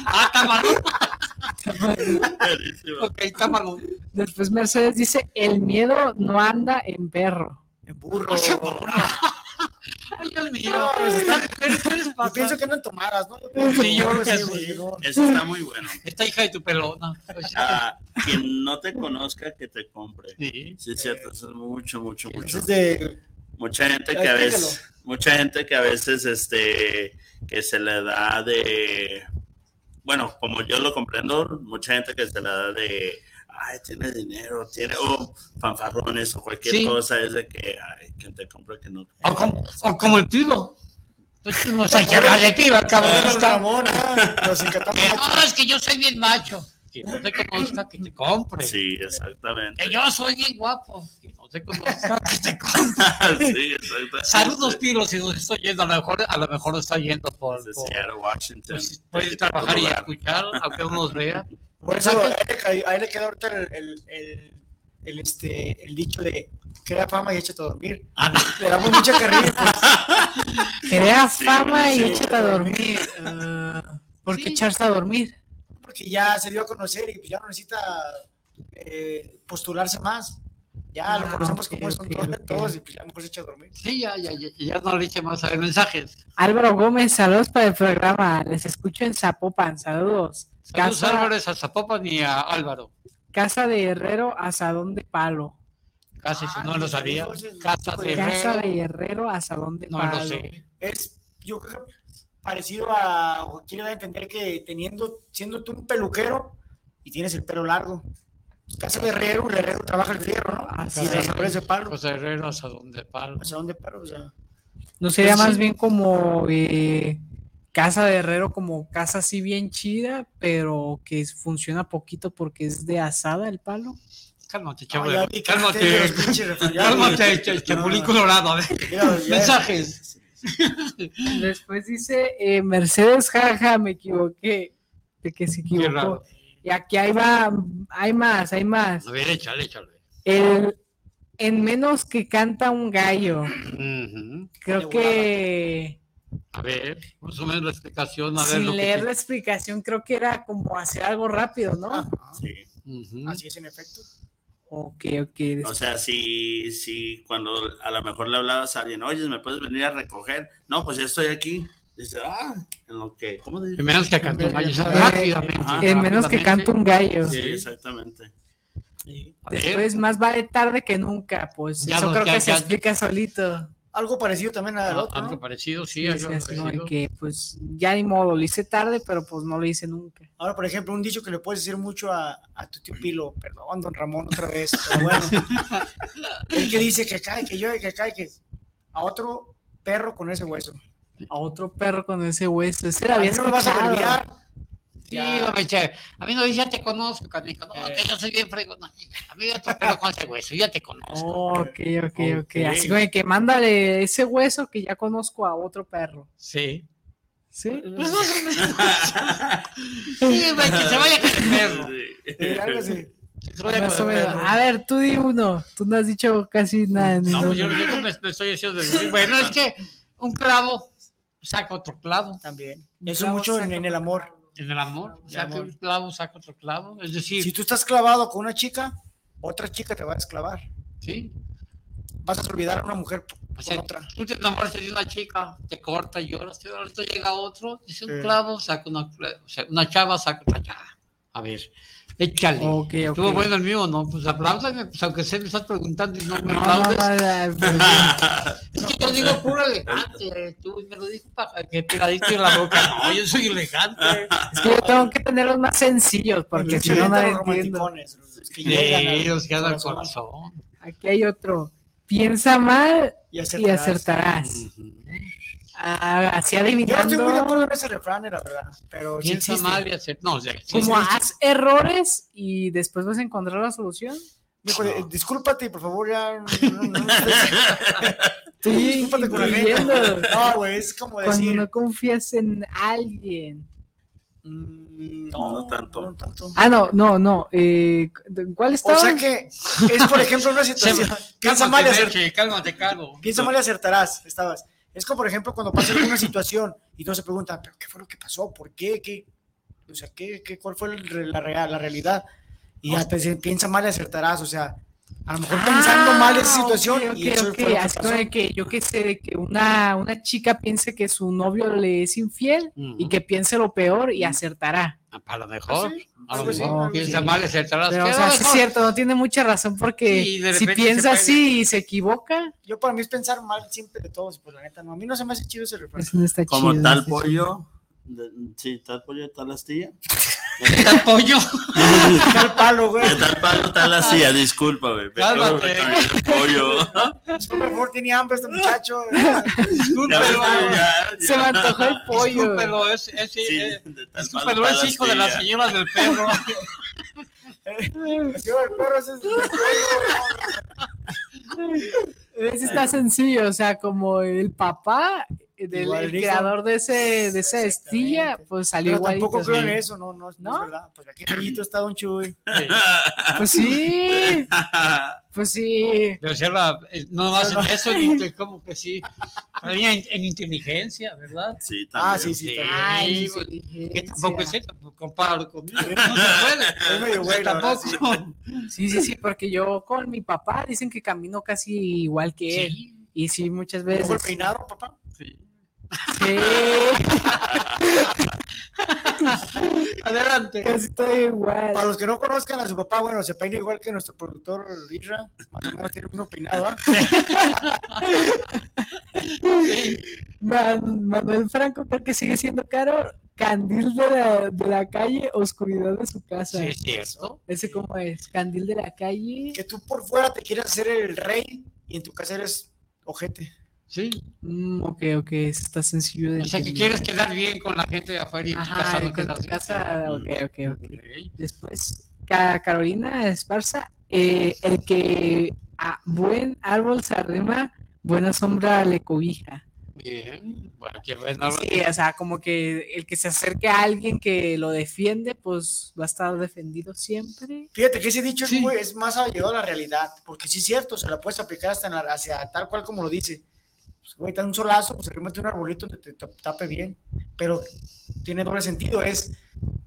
Ah, tamalón. Buenísimo. Ok, tamalón. Después Mercedes dice, el miedo no anda en perro. En burro. Ay, Dios mío. No, pues está- ¿Qué les Yo pasa? pienso que andan tomadas, ¿no? Sí, yo creo que Sí, Eso está muy bueno. Esta hija de tu pelona. Ah, quien no te conozca, que te compre. Sí. Sí, es cierto, eso es mucho, mucho, mucho. es de Mucha gente Ay, que a veces, mucha gente que a veces, este, que se le da de, bueno, como yo lo comprendo, mucha gente que se le da de, ay, tiene dinero, tiene, o fanfarrones o cualquier Sí. cosa, es de que, ay, quien te compra que no. O como, o como el pido. Pues no sé qué hablar de piba, cabrón. Nos encantamos. Que, "Ah, es que yo soy bien macho. Que no te conozca, que te compre. Sí, exactamente. Que yo soy bien guapo. Que no te conozca, que te compre. sí, exactamente. Saludos, Piro, si nos estoy yendo. A lo mejor, a lo mejor está yendo por. Por- Seattle, Washington. pues, puede trabajar y escuchar, aunque uno nos vea. Por eso a él, le- él le queda ahorita el, el, el, el, este, el dicho de crea fama y échate a dormir. Ah, no. Le damos mucha carrilla. pues, Crea Sí, fama y sí. échate a dormir. Ah, ¿Por qué Sí. echarse a dormir? porque ya se dio a conocer y pues ya no necesita eh, postularse más. Ya lo Ah, conocemos como ok, todos, y pues ya mejor se echa a dormir. Sí, ya, ya, ya, ya no le eche más a ver mensajes. Álvaro Gómez, saludos para el programa. Les escucho en Zapopan. Saludos. Saludos Casa, Álvarez a Zapopan y a Álvaro. Casa de Herrero, Asadón de Palo. Casi, si Ah, no lo sabía. Casa de pues, Casa Herrero. de Herrero, Asadón de No Palo. lo sé. Es, yo creo, parecido a, o a entender que teniendo, siendo tú un peluquero y tienes el pelo largo. Casa de herrero, el herrero trabaja el fierro, ¿no? Así flores de palo. Los herreros a donde palo. ¿Hacia dónde palo? O sea, No sería Pues más sí. bien como eh, casa de herrero, como casa así bien chida, pero que es- funciona poquito porque es de asada el palo. Cálmate, vi que Cálmate. Cálmate, ch- chapulín colorado. A ver. Mira, Mensajes. Después dice eh, Mercedes, jaja, me equivoqué. De que se Qué equivocó. raro. Y aquí hay, va, hay más, hay más. A ver, échale, échale. El, en menos que canta un gallo. Creo que A ver, más o menos la explicación. A ver, sin lo leer la explicación, creo que era como hacer algo rápido, ¿no? Ajá, Sí. Así es, en efecto. Ok, ok. O sea, si, si cuando a lo mejor le hablabas a alguien, oye, ¿me puedes venir a recoger? No, pues ya estoy aquí. Dice, ah, en lo que, ¿cómo dice? Menos que cante un gallo, rápidamente. en menos que canta un gallo. Sí, exactamente. Ver, Después, más vale tarde que nunca, pues Ya eso no, creo ya- que se ya- explica solito. Algo parecido también al otro, algo ¿no? parecido, sí, Sí, algo parecido. que, pues, ya ni modo, lo hice tarde, pero pues no lo hice nunca. Ahora, por ejemplo, un dicho que le puedes decir mucho a, a tu tío Pilo, perdón, don Ramón, otra vez, pero bueno. el que dice que cae, que llueve, que cae, que a otro perro con ese hueso. A otro perro con ese hueso, ese era bien no me vas a escuchado. Verbiar. Sí, no. A mí no dice, ya te conozco, canijo. No, Eh. que yo soy bien fregón. No, A mí otro pelo con ese hueso, ya te conozco. Oh, ok, ok, ok. Así como de que mándale ese hueso que ya conozco a otro perro. Sí. ¿Sí? Pues más o menos. Sí, güey, que se vaya con el perro. Algo así. Que. A ver, tú di uno. Tú no has dicho casi nada. No, pues yo, yo no me, me estoy haciendo de Bueno, es que un clavo saca otro clavo También. Eso clavo mucho en el amor. En el amor. Amor. un clavo, saca otro clavo. Es decir, Si tú estás clavado con una chica, otra chica te va a desclavar. sí. Vas a olvidar a una mujer O sea, otra. tú te enamoras de una chica, te corta, lloras, te ahorita llega otro, dice un Sí. clavo, saca una, o sea, una chava, saca otra chava. A ver, échale. Ok, ok. Estuvo bueno el mío, ¿no? Pues apláudame, pues aunque se me estás preguntando y no me No, no, no, aplaudes. no, no, Es que yo digo puro elegante, tú me lo dices para que pegadito en la boca. No, yo soy elegante. Es que yo tengo que tenerlos más sencillos porque si no, no los entiendo. romanticones, los que llegan al corazón. Aquí hay otro. Piensa mal Y y acertarás. acertarás. Ah, así Yo no estoy muy de adivinando. acuerdo en ese refrán, la verdad. Pero sí Piensa existe. mal y hacer. No, o sea, sí, Como sí, haz errores y después vas a encontrar la solución. Dijo, eh, discúlpate, por favor, ya. No, no, no, no estés- Estoy discúlpate con la gente. No, güey, es como Cuando decir. no confías en alguien. mm, No, no tanto. no tanto. Ah, no, no, no. Eh, ¿Cuál O estaba? sea que es, por ejemplo, una situación. Mal y acertarás. Piensa mal y acertarás. Estabas. Es como, por ejemplo, cuando pasa alguna situación y todos se preguntan, ¿pero qué fue lo que pasó? ¿Por qué? ¿Qué? O sea, ¿qué, qué, ¿cuál fue la, la realidad? Y dicen, piensa mal y acertarás. O sea, a lo mejor pensando mal esa Ah, situación ok, y ok, eso ok. fue lo que Así como pasó. de que yo que sé, de que una, una chica piense que su novio le es infiel y que piense lo peor y acertará. A lo mejor. sí, A lo mejor. algo Piensa mal, acertarás. Pero, o Pero sea, sí es cierto, no tiene mucha razón porque Sí, si piensa así y se equivoca, Yo para mí es pensar mal siempre de todos, pues la neta no. A mí no se me hace chido ese refrán. no Como chido. tal pollo. de- sí, tal pollo, tal astilla. Tal pollo. Tal palo, güey. ¿Qué tal palo, tal astilla? Disculpa, güey. Cálmate. Pollo. Es que mejor tenía hambre este muchacho. Discúlpelo. Se me antojó el pollo. Discúlpelo, es, es, Sí, eh, discúlpelo, es tal hijo de la astilla. señora del perro. El perro ese es- Ese está sencillo, o sea, como el papá del Igual el dijo. creador de ese de esa estilla, pues salió Pero tampoco creo en sí. eso, no, no, no, ¿No? es verdad. Pues aquí está Don Chuy. Pues sí, pues sí. Pero si habla, eh, no más en eso, ni que como que sí. Había en, en inteligencia, ¿verdad? Sí, Ah, también. sí, sí. Sí, también. Ay, sí, que tampoco sí. es eso, pues, compáralo conmigo. No se puede. Verdad, sí. tampoco. Sí, sí, sí, porque yo con mi papá dicen que camino casi igual que él. Sí, Y sí, muchas ¿Cómo fue el veces. peinado, papá? sí. Sí. Adelante. Casi igual. Para los que no conozcan a su papá, bueno, se peina igual que nuestro productor Isra. Más o menos tiene uno peinado. ¿ah? Man- Manuel Franco creo que sigue siendo caro. Candil de la, de la calle, oscuridad de su casa. Sí, es cierto. Ese cómo es, candil de la calle. Que tú por fuera te quieres hacer el rey y en tu casa eres ojete. Sí. Mm, ok, ok, está sencillo de O sea, que entender. quieres quedar bien con la gente de afuera y en tu Ajá, casa no con tu casa, ok, ok, ok. Ok. Después, Ca- Carolina Esparza, eh, el que a buen árbol se arrima, buena sombra le cobija. Bien. Bueno, qué bueno. Sí, o sea, como que el que se acerque a alguien que lo defiende, pues va a estar defendido siempre. Fíjate que ese dicho Sí. es, muy- es más allegado a la realidad, porque sí es cierto, se la puedes aplicar hasta en la- hacia tal cual como lo dice. Pues, güey, te da un solazo, pues arrímate un arbolito que te, te tape bien, pero tiene doble sentido, es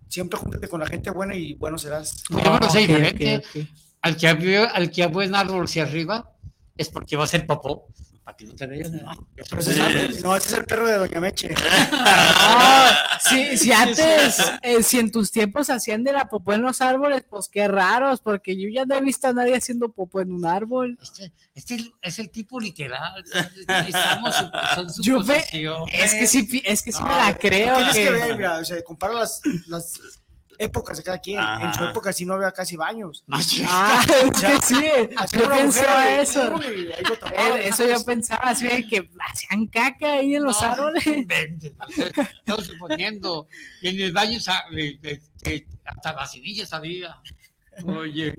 siempre júntate con la gente buena y bueno serás. Ok, diferente. ok, ok. Al que, a- al que árbol se arriba es porque va a ser popó. Para que no te veas. ¿no? Ese es- no, ese es el perro de Doña Meche. Ah, sí, si antes, eh, si en tus tiempos hacían de la popó en los árboles, pues qué raros, porque yo ya no he visto a nadie haciendo popó en un árbol. Este, este es el tipo literal. Estamos son Yo ve-. Es que sí, es que sí me la creo. Tienes que que- ver, mira, o sea, compara las, las épocas de cada quien. En su Ajá. época sí no había casi baños. Ah, es que sí, yo pensaba eso. ahí lo. Eh, Eso yo pensaba, así que hacían caca ahí en los No, árboles. Estamos suponiendo. Y en el baño eh, eh, hasta vacinillas había. Oye.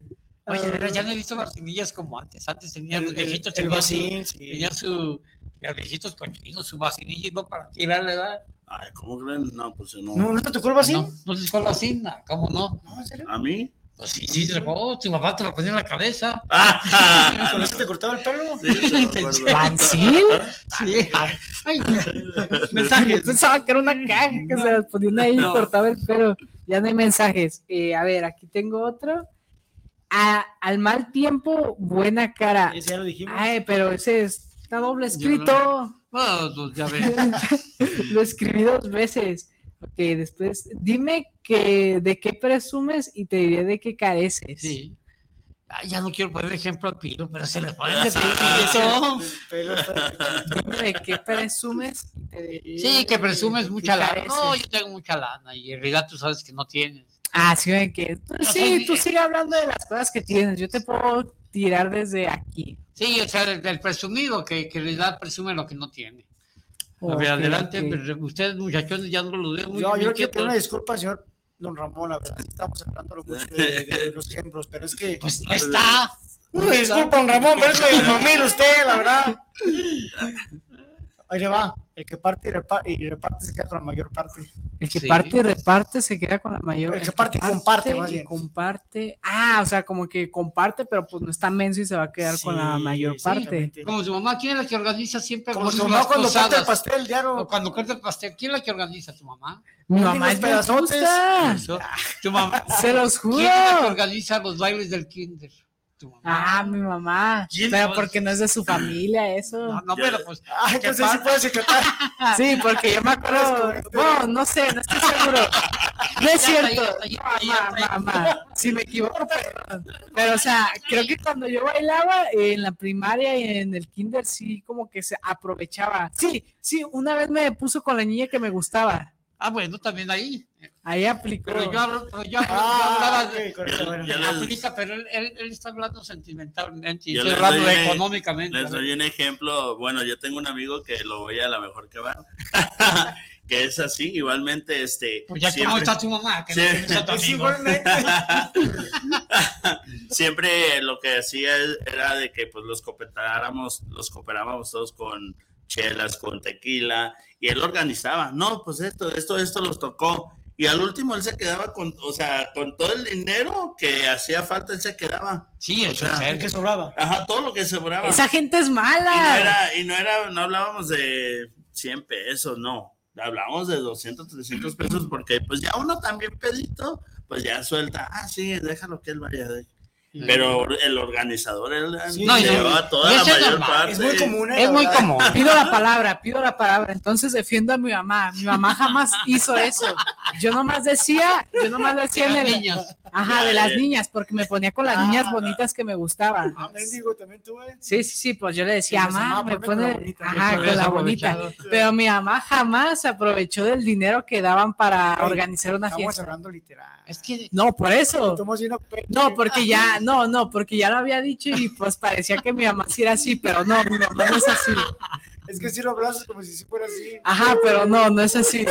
Oye, ya no he visto vacinillas como antes. Antes tenían los El, el, viejitos. el tenían su- vacín, sí. Tenían su. Los viejitos cochinos, su vacinilla y no para tirarle, ¿verdad? Ay, ¿cómo creen? No, pues no. ¿No, ¿No te tocó el vacín? No, no fue la cina, ¿cómo no? No, ¿en serio? ¿A mí? Pues sí, sí, se fue, tu papá te lo ponía en la cabeza. ¿Con eso te cortaba el pelo? Sí, acuerdo. ¿Vancil? Sí. Ay, mensajes. pensaba que era una caja que se las ponían ahí y No. cortaba el pelo. Ya no hay mensajes. Eh, a ver, aquí tengo otro. A- al mal tiempo, buena cara. Ese ya lo dijimos. Ay, pero ese es- está doble escrito. Bueno, pues ya ves. Lo escribí dos veces. Ok, después, dime que de qué presumes y te diré de qué careces. Sí. Ay, ya no quiero poner ejemplo al pilo, pero se le pone eso. Dime de qué presumes y te diré Sí, que presumes mucha lana. careces. No, yo tengo mucha lana y en realidad tú sabes que no tienes. Ah, sí, de que. pues No, sí, sí, tú sigue hablando de las cosas que tienes. Yo te puedo tirar desde aquí. Sí, o sea, del, del presumido que, que en realidad presume lo que no tiene. A ver, adelante, ok. pero ustedes muchachones ya no lo veo muy Yo, yo quiero pedir una disculpa, señor Don Ramón, la verdad, estamos hablando mucho de, de los ejemplos, pero es que... Pues no está. Disculpa, Don Ramón, pero es que mamil usted, la verdad. Ahí le va, el que parte y reparte, y reparte se queda con la mayor parte. El que Sí. parte y reparte se queda con la mayor. El que parte y comparte, más bien. Comparte. Ah, o sea, como que comparte, pero pues no está menso y se va a quedar con la Sí, mayor parte. Como su mamá, ¿quién es la que organiza siempre Como su mamá cuando parte el posadas? pastel, O diario. cuando corta el pastel, ¿quién es la que organiza? ¿Tu mamá? Mi mamá es pedazotes. ¿Tu mamá? Se los juro. ¿Quién es la que organiza los bailes del kinder? ¿Tu mamá? Ah, mi mamá. ¿Quién? Pero porque no es de su familia eso. No, no, pero pues. Ah, ¿qué entonces sí pasa? puede secretar. Sí, porque yo me acuerdo. No, no sé, no estoy seguro. No es cierto. Mamá, mamá, si me equivoco, perdón. Pero, o sea, creo que cuando yo bailaba en la primaria y en el kinder, sí, como que se aprovechaba. Sí, sí, una vez me puso con la niña que me gustaba. Ah, bueno, también ahí. Ahí aplicó. Pero yo, hablo- pero yo, hablo- yo Ah, hablaba de. correcto, bueno. Aplica, pero él, él, él está hablando sentimentalmente y estoy hablando doy- económicamente. Les doy un ejemplo. Bueno, yo tengo un amigo que lo voy a la mejor que va. que es así, igualmente, este. Pues ya siempre- cómo está tu mamá, que Sí. no a tu Es amigo. igualmente. siempre lo que hacía era de que pues los cooperáramos, los cooperábamos todos con chelas, con tequila, y él organizaba, no, pues esto, esto, esto los tocó. Y al último él se quedaba con, o sea, con todo el dinero que hacía falta, él se quedaba. Sí, O sea, El que sobraba. Ajá, todo lo que sobraba. Esa gente es Y no mala. era, y no era, no hablábamos de 100 pesos, no. Hablábamos de 200, 300 pesos porque pues ya uno también pedito, pues ya suelta, ah, sí, déjalo que él vaya. de- Pero el organizador él Sí, No, y se no, llevaba toda la mayor normal, parte. Es muy común. ¿eh? Es muy común. Pido la palabra, pido la palabra. Entonces defiendo a mi mamá. Mi mamá jamás hizo eso. Yo nomás decía, yo nomás decía en el- niñas. Ajá, de las niñas, porque me ponía con las niñas bonitas que me gustaban. Ah, tuve. Sí, sí, sí, pues yo le decía, mamá, "Mamá, me pone, bonita". ajá, con la bonita. Pero mi mamá jamás aprovechó del dinero que daban para organizar una Estamos fiesta. hablando literal. Es que No, por eso. Estamos No, porque ya, no, no, porque ya lo había dicho y pues parecía que mi mamá sí era así, pero no, mi mamá no es así. Es que si lo hablas como si sí fuera así. Ajá, pero no, no es así.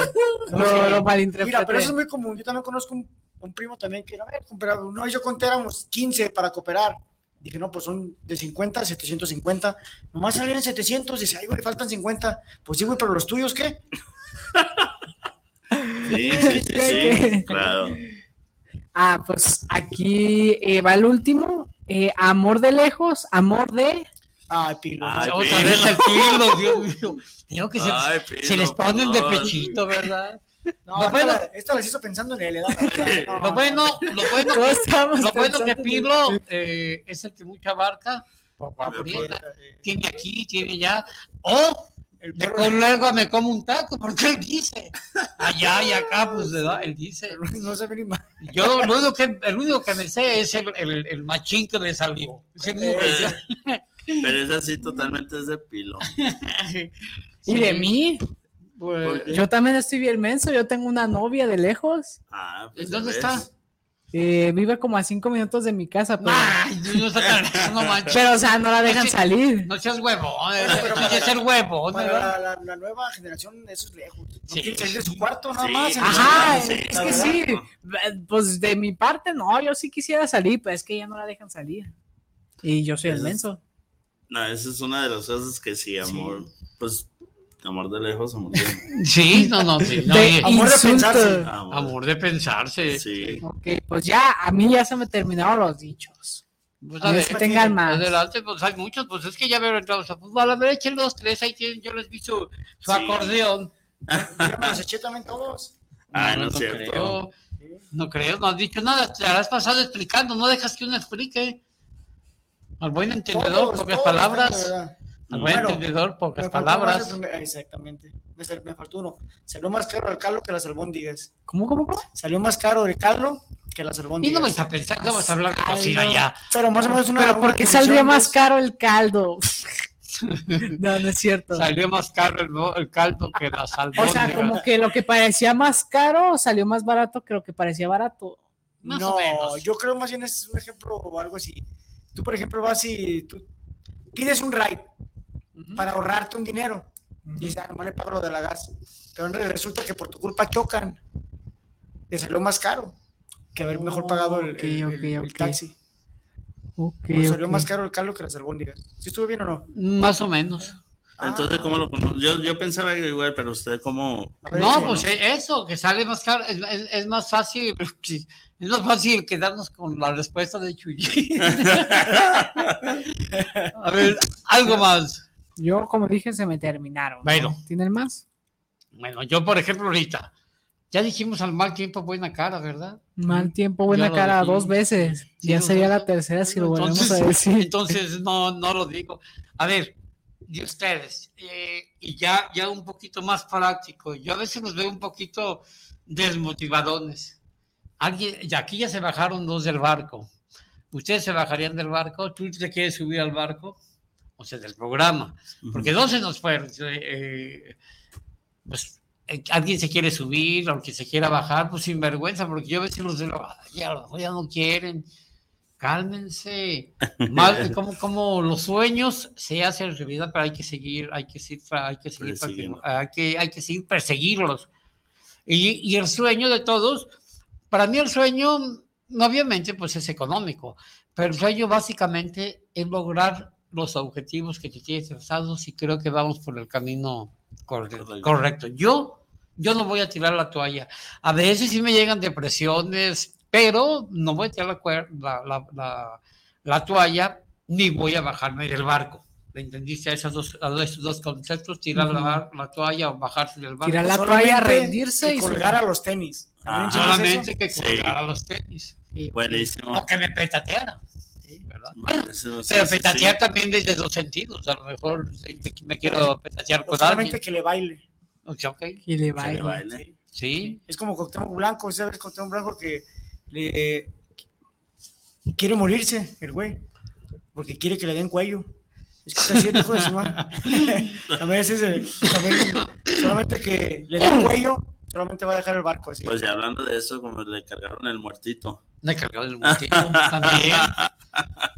Lo, lo malinterpreté. Mira, pero eso es muy común. Yo también conozco un, un primo también que, a ver, cooperar. No, yo conté éramos 15 para cooperar. Dije, no, pues son de 50 a 750. Nomás salieron 700. Dice, ay, güey, faltan 50. Pues sí, güey, pero los tuyos, ¿qué? Sí, sí, sí, sí, claro. Ah, pues aquí eh, va el último. Eh, amor de lejos, amor de. Ay, pilo. Ay, otra Pilo. vez el pilo, Dios mío. Digo que se, Ay, Pilo, se les ponen de pechito, ¿verdad? No, lo bueno- esta las hizo pensando en él. No, Lo bueno, lo bueno, lo bueno que Pilo eh, es el que mucha barca, eh, tiene aquí, tiene allá, o perro con luego me como un taco, porque él dice, allá y acá, pues ¿verdad? él dice. no se ve ni mal. Yo lo único que, el único que me sé es el, el, el machín que le salió. Es el único que sé. Pero es así totalmente es de pilo. ¿Y de mí? Pues, Yo también estoy bien menso. Yo tengo una novia de lejos. Ah, pues, ¿Dónde ¿ves? está? Eh, vive como a cinco minutos de mi casa, pero, Ay, no está tan- no manches. pero o sea, no la dejan salir. No seas huevón, pero no seas ser Para ¿verdad? la, la- la nueva generación, eso es lejos. No Sí. quieren salir de su cuarto nada Sí, más. Ajá, Sí, es que sí. Pues de mi parte, no, yo sí quisiera salir, pero es que ya no la dejan salir. Y yo soy el menso. No, esa es una de las cosas que sí, amor. Pues, amor de lejos, amor de. Sí, no, no, sí. no, De Amor de pensarse. Amor. amor de pensarse. Sí. Ok, pues ya, a mí ya se me terminaron los dichos. Pues, A a ver si tengan más. adelante, pues hay muchos, pues es que ya veo entrados a fútbol. A ver, echen los tres, ahí tienen, yo les vi su, su Sí. acordeón. Ya me los eché también todos. Ah, no es cierto. creo. No creo, no has dicho nada. Te has pasado explicando, no dejas que uno explique. Al buen entendedor, Todos, pocas todos, palabras. Bueno, entendedor, pocas palabras. primer- Exactamente. Me, sal- me faltó uno. Salió más caro el caldo que las albóndigas. ¿Cómo, cómo, cómo? Salió más caro el caldo que las Y albóndigas. no vais a pensar que vamos a hablar de cocina ya. Pero más o menos una. Pero ¿por qué saldría más caro el caldo? no, no es cierto. Salió más caro el, caldo que las O albóndigas. sea, como que lo que parecía más caro salió más barato que lo que parecía barato. Más no, o menos. yo creo más bien es un ejemplo o algo así. Tú, por ejemplo, vas y tú pides un ride para ahorrarte un dinero. Y dices, ah, nomás le pago lo de la gas. Pero resulta que por tu culpa chocan. Te salió más caro que haber mejor pagado el, Ok, el- el- ok, el ok. taxi. Ok, Pues salió más caro el caldo que las albóndigas. ¿Sí estuvo bien o no? Más o menos. Entonces, ¿cómo lo Yo, yo pensaba igual, pero usted, ¿cómo? Ver, No, pues eh, eso, que sale más caro, es, es- es más fácil, sí, es más fácil quedarnos con la respuesta de Chuyi. A ver, algo más. Yo, como dije, se me terminaron. ¿no? Bueno. ¿Tienen más? Bueno, yo, por ejemplo, ahorita, ya dijimos al mal tiempo buena cara, ¿verdad? Mal tiempo, buena cara, dijimos. dos veces. Sí, ya sería la tercera si lo volvemos Entonces, a decir. entonces no, no lo digo. A ver, de ustedes, eh, y ya, ya un poquito más práctico, yo a veces los veo un poquito desmotivadones. Alguien, y aquí ya se bajaron dos del barco. ¿Ustedes se bajarían del barco? ¿Tú te quieres subir al barco? O sea, del programa. Porque dos se nos fueron. eh, pues eh, alguien se quiere subir, aunque se quiera bajar, pues sin vergüenza, porque yo a veces los veo, "Ay, ya, ya no quieren. Cálmense. Mal, como, como los sueños se hacen realidad, pero hay que seguir, hay que seguir, hay que seguir, Persiguiendo. hay que, hay que seguir perseguirlos. Y, y el sueño de todos, para mí el sueño, obviamente, pues es económico, pero el sueño básicamente es lograr los objetivos que te tienes trazados y creo que vamos por el camino correcto. Correcto. Yo, yo no voy a tirar la toalla. A veces sí me llegan depresiones, pero no voy a tirar la, la, la- la- la toalla ni voy a bajarme del barco. ¿Le entendiste a esos dos, a esos dos conceptos? Tirar la, la toalla o bajarse del barco. Tirar la Solamente toalla, rendirse y y colgar a los tenis. Ah, ¿También hiciste Solamente que Sí. colgar a los tenis. Buenísimo. O que me petateara. ¿Verdad? Eso sí, Pero petatear sí. también desde dos sentidos. A lo mejor me- quiero petatear con solamente alguien. que le baile. Ok, ok. Y le Que baila. le baile. Sí. Es como Cuauhtémoc Blanco, ¿sabes? Cuauhtémoc Blanco que le quiere morirse, el güey, porque quiere que le den cuello. Es que está haciendo hijo de su madre. A veces, solamente que le den cuello, solamente va a dejar el barco así. Pues ya hablando de eso, como le cargaron el muertito. Me cargó el muertito también.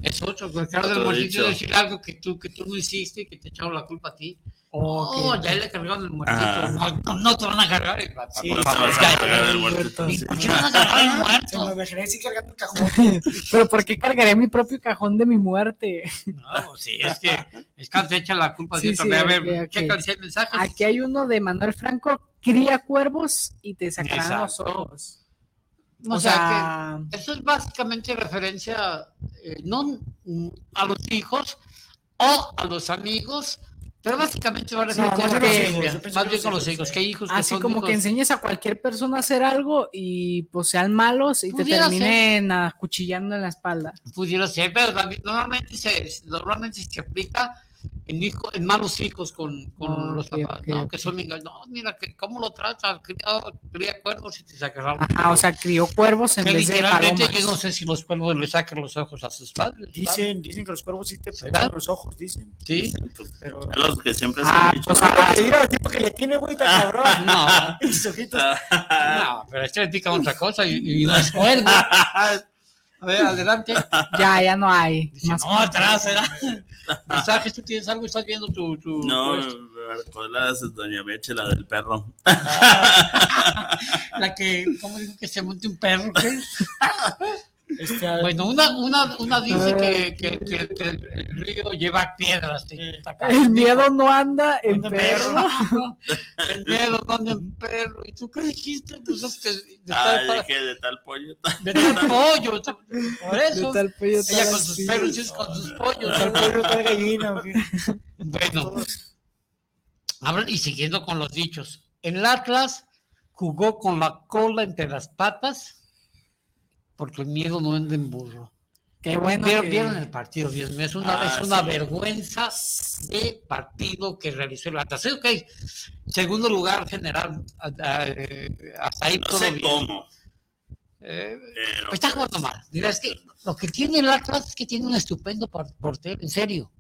Es otro, me cargó el Otro muertito dicho. de decir algo que tú, que tú no hiciste y que te echaron la culpa a ti. Oh, Ok. ya le cargaron el muertito. Ah. No, no, no te van a cargar. el- Sí, por No te vas a cargar el muertito. ¿Y sí. por qué van a cargar el Se me muerto? imaginé así cargando el cajón. Pero ¿por qué cargaré mi propio cajón de mi muerte? No, sí, es que es que te echa la culpa Sí, de sí, A ver, ok, ok. chécale si hay mensajes. Aquí hay uno de Manuel Franco, cría cuervos y te sacarán los Exacto. ojos. O O sea, sea, que eso es básicamente referencia eh, no a los hijos o a los amigos, pero básicamente va a referir No, más hijos, más bien los con los hijos, que hijos así son como que enseñes a cualquier persona a hacer algo y pues sean malos y te terminen acuchillando en la espalda. pudiera ser, pero también normalmente se, normalmente se aplica en, hijo, en malos hijos con, con Ah, los ok, papás, ok, ¿no? ok. Que son engaños. No, mira, que, ¿cómo lo trata? Cría, cría cuervos y te sacará un Ajá, o sea, crió cuervos en que vez de literalmente palomas. yo no sé si los cuervos le sacan los ojos a sus padres. ¿verdad? Dicen, dicen que los cuervos sí te pegan los ojos, dicen. Sí. Pero... Es lo que siempre se Ah, han dicho. pues, ah, Mira el tipo que le tiene, güey, tan cabrón. No. Sus ojitos. No, pero este le pica otra cosa y, y no es cuervo. A ver, adelante. Ya, ya no hay. Dice, Más no, atrás, ¿verdad? Mensajes, tú tienes algo, estás viendo tu. tu No, recuerdas Doña Meche, la del perro. La que, ¿cómo dijo que se monte un perro? ¿qué? Este, ah, Bueno, una, una, una dice que, que, que- que el río lleva piedras. El miedo no anda en perro. El miedo no anda en perro. ¿Y tú qué dijiste? Pues es que de Ah, tal, pa- dije de tal pollo. de tal pollo. Por eso. De tal pollo, Ella tal con sus perros y es con sus pollos. tal pollo, tal gallina. Bueno, y siguiendo con los dichos, el Atlas jugó con la cola entre las patas porque el miedo no anda en burro. Qué bueno. ¿Vieron, que- vieron el partido, Dios mío, es una, Ah, es una sí. vergüenza de partido que realizó el Atlas. Ok, segundo lugar general, eh, hasta ahí No todo sé bien. cómo. Eh, pero, está jugando mal. Mira, es que lo que tiene el Atlas es que tiene un estupendo por- portero, en serio.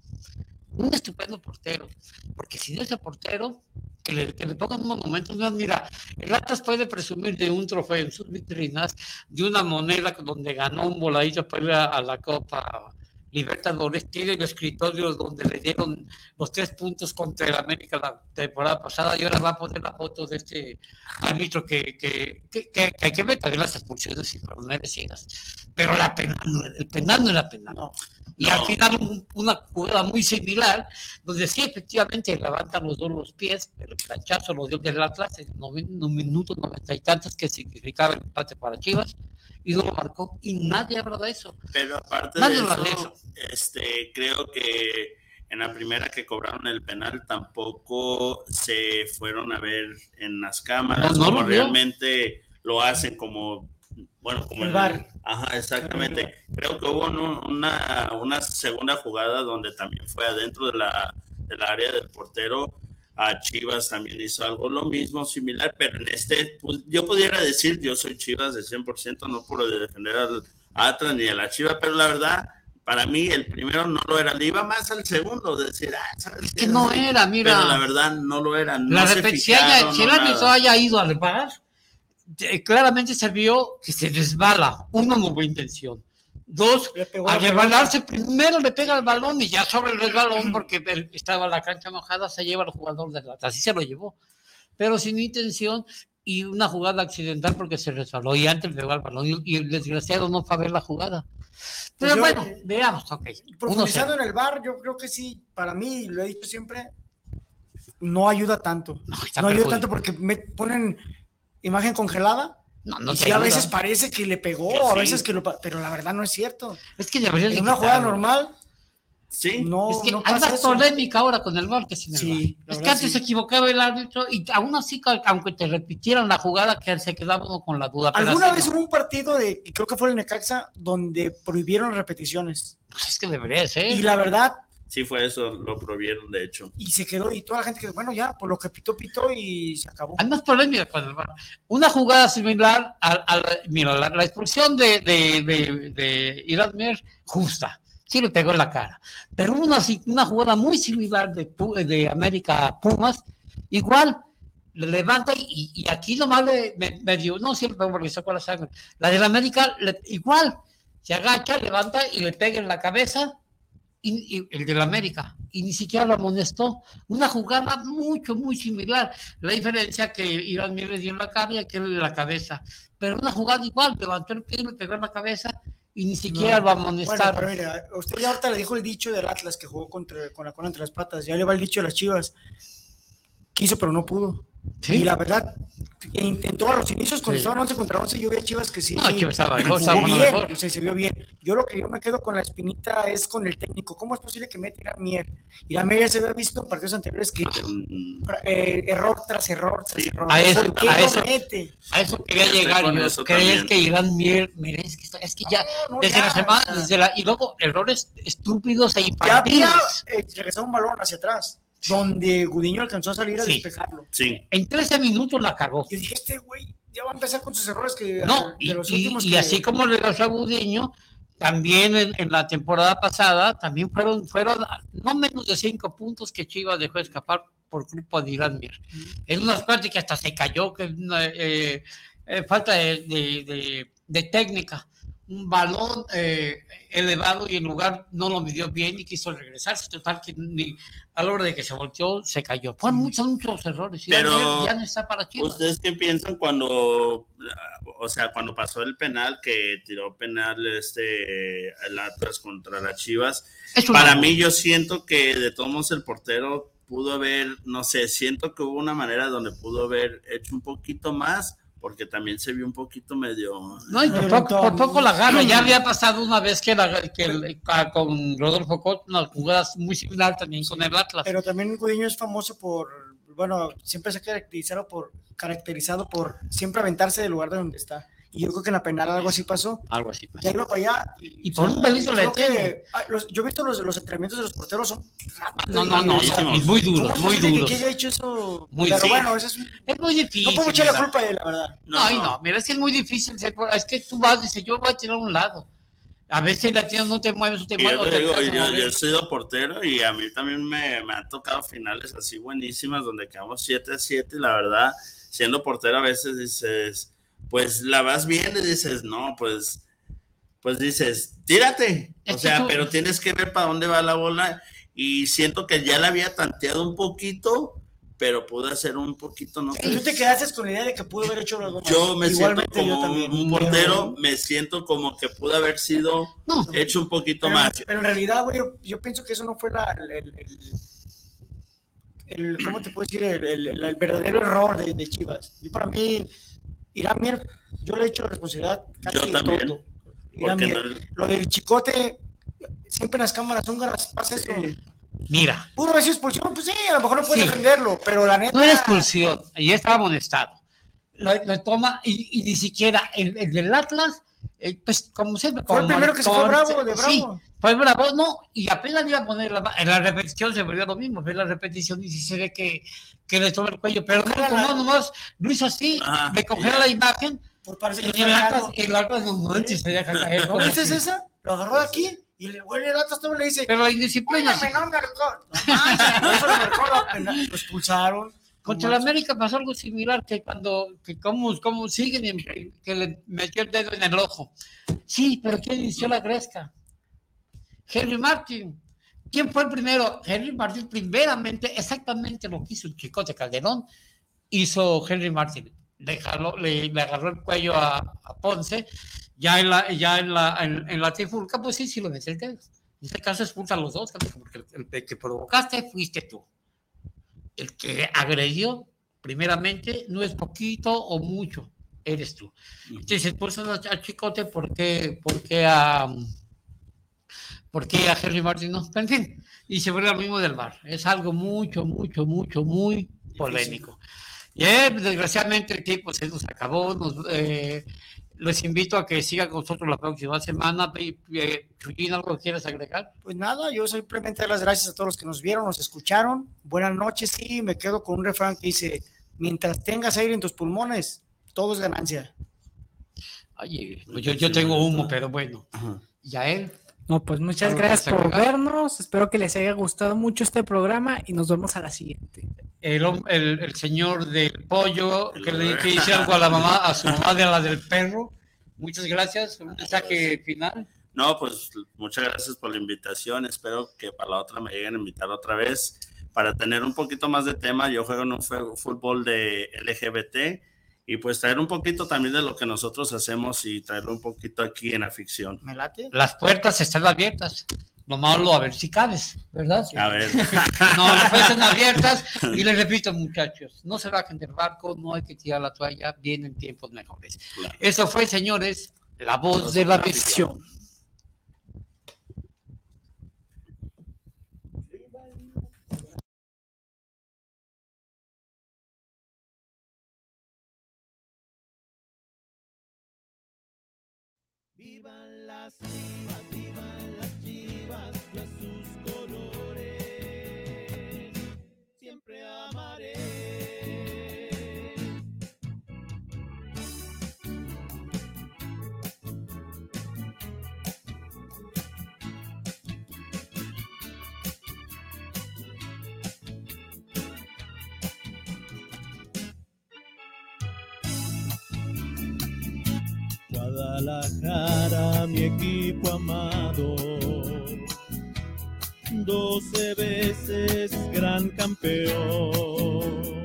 Un estupendo portero. Porque si no ese portero, que le, que le pongan un monumento, no, mira, el Atlas puede presumir de un trofeo en sus vitrinas, de una moneda donde ganó un voladito para ir a, a la Copa Libertadores, tiene el escritorio donde le dieron los tres puntos contra el América la temporada pasada y ahora va a poner la foto de este árbitro que, que, que, que, hay que también las expulsiones y fueron merecidas. Pero la penal, no el penal no era penal. Y No. al final un- una jugada muy similar, donde sí efectivamente levantan los dos los pies, pero el planchazo lo dio del Atlas en un minuto noventa y tantos que significaba el empate para Chivas y no lo marcó y nadie habla de eso. Pero aparte Nadie de lo hace eso, este, creo que en la primera que cobraron el penal tampoco se fueron a ver en las cámaras No, no como lo realmente lo hacen como bueno como El en VAR. ajá exactamente creo que hubo un- una, una segunda jugada donde también fue adentro de la del área del portero a Chivas también hizo algo lo mismo, similar, pero en este, pues, yo pudiera decir, yo soy Chivas de 100%, no por defender al Atlas ni a la Chiva, pero la verdad, para mí el primero no lo era, le iba más al segundo, de decir, ah, ¿sabes Es qué? que no era, mira. Pero la verdad no lo era. No La se fijaron, si el no nada. haya ido al bar, eh, claramente se vio que se resbala. Uno, no hubo intención. Dos, al la resbalarse, primero le pega el balón y ya sobre el resbalón, porque estaba la cancha mojada, se lleva el jugador del Atlas. Así se lo llevó. Pero sin intención y una jugada accidental porque se resbaló y antes pegó al balón y, y el desgraciado no fue a ver la jugada. Pero yo- bueno, veamos, ok. Profundizando 1-0. en el bar, yo creo que sí, para mí, lo he dicho siempre, no ayuda tanto. No, ayuda tanto porque me ponen imagen congelada No, no y sí, a veces parece que le pegó, a veces que lo... Pero la verdad no es cierto. Es que En una jugada normal, Sí. No, es que no hay más polémica ahora con el VAR que sin el Sí, Es que antes sí. se equivocaba el árbitro y aún así, aunque te repitieran la jugada, que se quedaba uno con la duda. ¿Alguna vez no. hubo un partido de, creo que fue el Necaxa, donde prohibieron repeticiones? Pues es que debería ser. Y la verdad, Sí, fue eso, lo prohibieron, de hecho. y se quedó, y toda la gente que, bueno, ya, por lo que pitó, pitó y se acabó. Hay más polémica con el VAR. Una jugada similar a, a la, mira, la, la expulsión de, de, de, de justa. Sí le pegó en la cara. Pero una, una jugada muy similar de, de América Pumas, igual le levanta y, y aquí nomás le me, me dio, no siempre porque sacó la sangre. La del América, le- igual, se agacha, levanta y le pega en la cabeza y, y el del América, y ni siquiera lo amonestó. Una jugada mucho, muy similar. La diferencia que Iván Mier le dio en la cara y aquel en la cabeza. Pero una jugada igual, levantó el pie, le pegó en la cabeza y ni siquiera No. lo Bueno, amonestaron. pero mira, usted ya ahorita le dijo el dicho del Atlas que jugó contra, con la cola entre las patas, ya le va el dicho de las chivas. Quiso, pero no pudo. Sí. Y la verdad, intentó a los inicios cuando Sí. estaban 11 contra 11, yo vi a Chivas que sí. No, Chivas estaba mejor, jugó estaba bien, mejor. o sea, se vio bien. Yo lo que yo me quedo con la espinita es con el técnico. ¿Cómo es posible que meta a Mier? Y la Mier ya se había visto en partidos anteriores que Mm, eh, error tras error tras Sí. error. A eso- ¿Por qué a lo eso- mete? A eso quería llegar eso ¿Crees también. que Iván Mier, es que, está- es que ya, No, no, desde ya, la semana, ya. desde la, y luego errores estúpidos e Ya infantiles. había eh, regresado un balón hacia atrás, donde Gudiño alcanzó a salir a Sí. despejarlo. Sí, En 13 minutos la cagó. Yo dije, este güey ya va a empezar con sus errores que No, de y, los y- últimos y que- así como le pasó a Gudiño, también en, en la temporada pasada, también fueron, fueron no menos de cinco puntos que Chivas dejó escapar por culpa de Irán Mier. En unas partes que hasta se cayó, que eh, eh, falta de, de- de- de técnica. Un balón eh, elevado y en lugar no lo midió bien y quiso regresarse. Total, que ni, a la hora de que se volteó, se cayó. Fueron muchos, muchos errores. Pero- ya no está para Chivas. ¿Ustedes qué piensan cuando, o sea, cuando pasó el penal, que tiró penal este el Atlas contra las Chivas? Para mí yo siento que de todos modos el portero pudo haber, no sé, siento que hubo una manera donde pudo haber hecho un poquito más, porque también se vio un poquito medio... No, y por poco, por entonces- poco la agarra. Ya había pasado una vez que, la- que el- a- con Rodolfo Cot, unas jugadas muy similar también con el Atlas. Pero también Gudiño es famoso por, bueno, siempre se ha caracterizado por, caracterizado por siempre aventarse del lugar de donde está. Y yo creo que en la penal algo así pasó. Algo así. pues. Ya iba para allá. Y por un pelito le que, los- yo he visto los, los entrenamientos de los porteros son No, no, no, y muy ¿Cómo duros, muy que- duros. que haya hecho eso? Muy Pero sí. bueno, eso es, no Es muy difícil. puedo echarle la culpa a él, la verdad. No, ay, no, mira, es que es muy difícil. Es que tú vas y dices, yo voy a tirar a un lado. A veces la tienes, no te mueves, no te Y mueves. yo, te digo, yo, yo he sido portero y a mí también me, me han tocado finales así buenísimas donde quedamos 7 a 7 y la verdad, siendo portero a veces dices, pues la vas viendo y dices, no, pues, pues dices, tírate. O sea, tú- pero tienes que ver para dónde va la bola y siento que ya la había tanteado un poquito, pero pude hacer un poquito, no Y tú te quedaste con la idea de que pudo haber hecho algo más. Yo me Igualmente siento yo como también. un portero, me siento como que pudo haber sido No, hecho un poquito Pero, más. pero en realidad, güey, yo, yo pienso que eso no fue la, el, el- el- el- ¿cómo te puedo decir? El, el- el- el verdadero error de, de Chivas. Y para mí, Irán Mier, yo le he hecho responsabilidad casi Yo también. todo. Irán Mier. no- Lo del chicote, siempre en las cámaras húngaras pasa eso. mira, Pudo haber sido expulsión, pues sí, a lo mejor no puedes Sí. defenderlo, pero la neta. no era expulsión, ya estaba amonestado. Lo, lo toma y, y ni siquiera el, el del Atlas, eh, pues como siempre. Fue el primero que se fue bravo, de sí, bravo. fue bravo, no, y apenas iba a poner la, en la repetición se volvió lo mismo, ve la repetición y sí se ve que, que le toma el cuello, pero no, la- no, nomás lo hizo así, Ajá. me congela la imagen Pues parece que y fue el el Atlas no manches, se deja caer. ¿No esa? Lo agarró de aquí y le huele el Atlas todo le dice. Pero la indisciplina, no. No. Contra el América pasó algo similar que cuando, que cómo, cómo siguen, que le metió el dedo en el ojo. Sí, pero ¿quién inició la gresca? Henry Martin. ¿Quién fue el primero? Henry Martin, primeramente, exactamente lo que hizo el Chicote Calderón, hizo Henry Martin. Le, jaló- le, le agarró el cuello a, a Ponce, ya en la, ya en la, en, en la trifulca, pues sí, sí lo metió el dedo. En este caso expulsa a los dos, porque el, el que provocaste fuiste tú el que agredió, primeramente, no es poquito o mucho, eres tú. Entonces expulsan a, a Chicote porque, porque a, ¿Por qué a Henry Martin no? En fin, y se vuelve lo mismo del bar. Es algo mucho, mucho, mucho, muy polémico. Y eh, desgraciadamente el tiempo se nos acabó. Nos, eh, les invito a que sigan con nosotros la próxima semana. Eh, Chuyín, ¿algo que quieras agregar? Pues nada, yo simplemente dar las gracias a todos los que nos vieron, nos escucharon. Buenas noches y me quedo con un refrán que dice, mientras tengas aire en tus pulmones, todo es ganancia. Oye, pues yo, yo tengo humo, pero bueno. ¿Ya él? No, pues muchas ¿Algo gracias por vernos. Espero que les haya gustado mucho este programa y nos vemos a la siguiente. El, el, el señor del pollo que le que dice algo a la mamá, a su mamá de la del perro. Muchas gracias. Un mensaje final. No, pues muchas gracias por la invitación. Espero que para la otra me lleguen a invitar otra vez para tener un poquito más de tema. Yo juego en un fútbol de LGBT y pues traer un poquito también de lo que nosotros hacemos y traerlo un poquito aquí en la ficción. ¿Me late? Las puertas están abiertas. Lo malo a ver si cabes, ¿verdad? A ver. No, las puertas están abiertas. Y les repito, muchachos, no se bajen del barco, no hay que tirar la toalla, vienen tiempos mejores. Claro. Eso fue, señores, la voz de la ficción. Vivan las Guadalajara, mi equipo amado, doce veces gran campeón.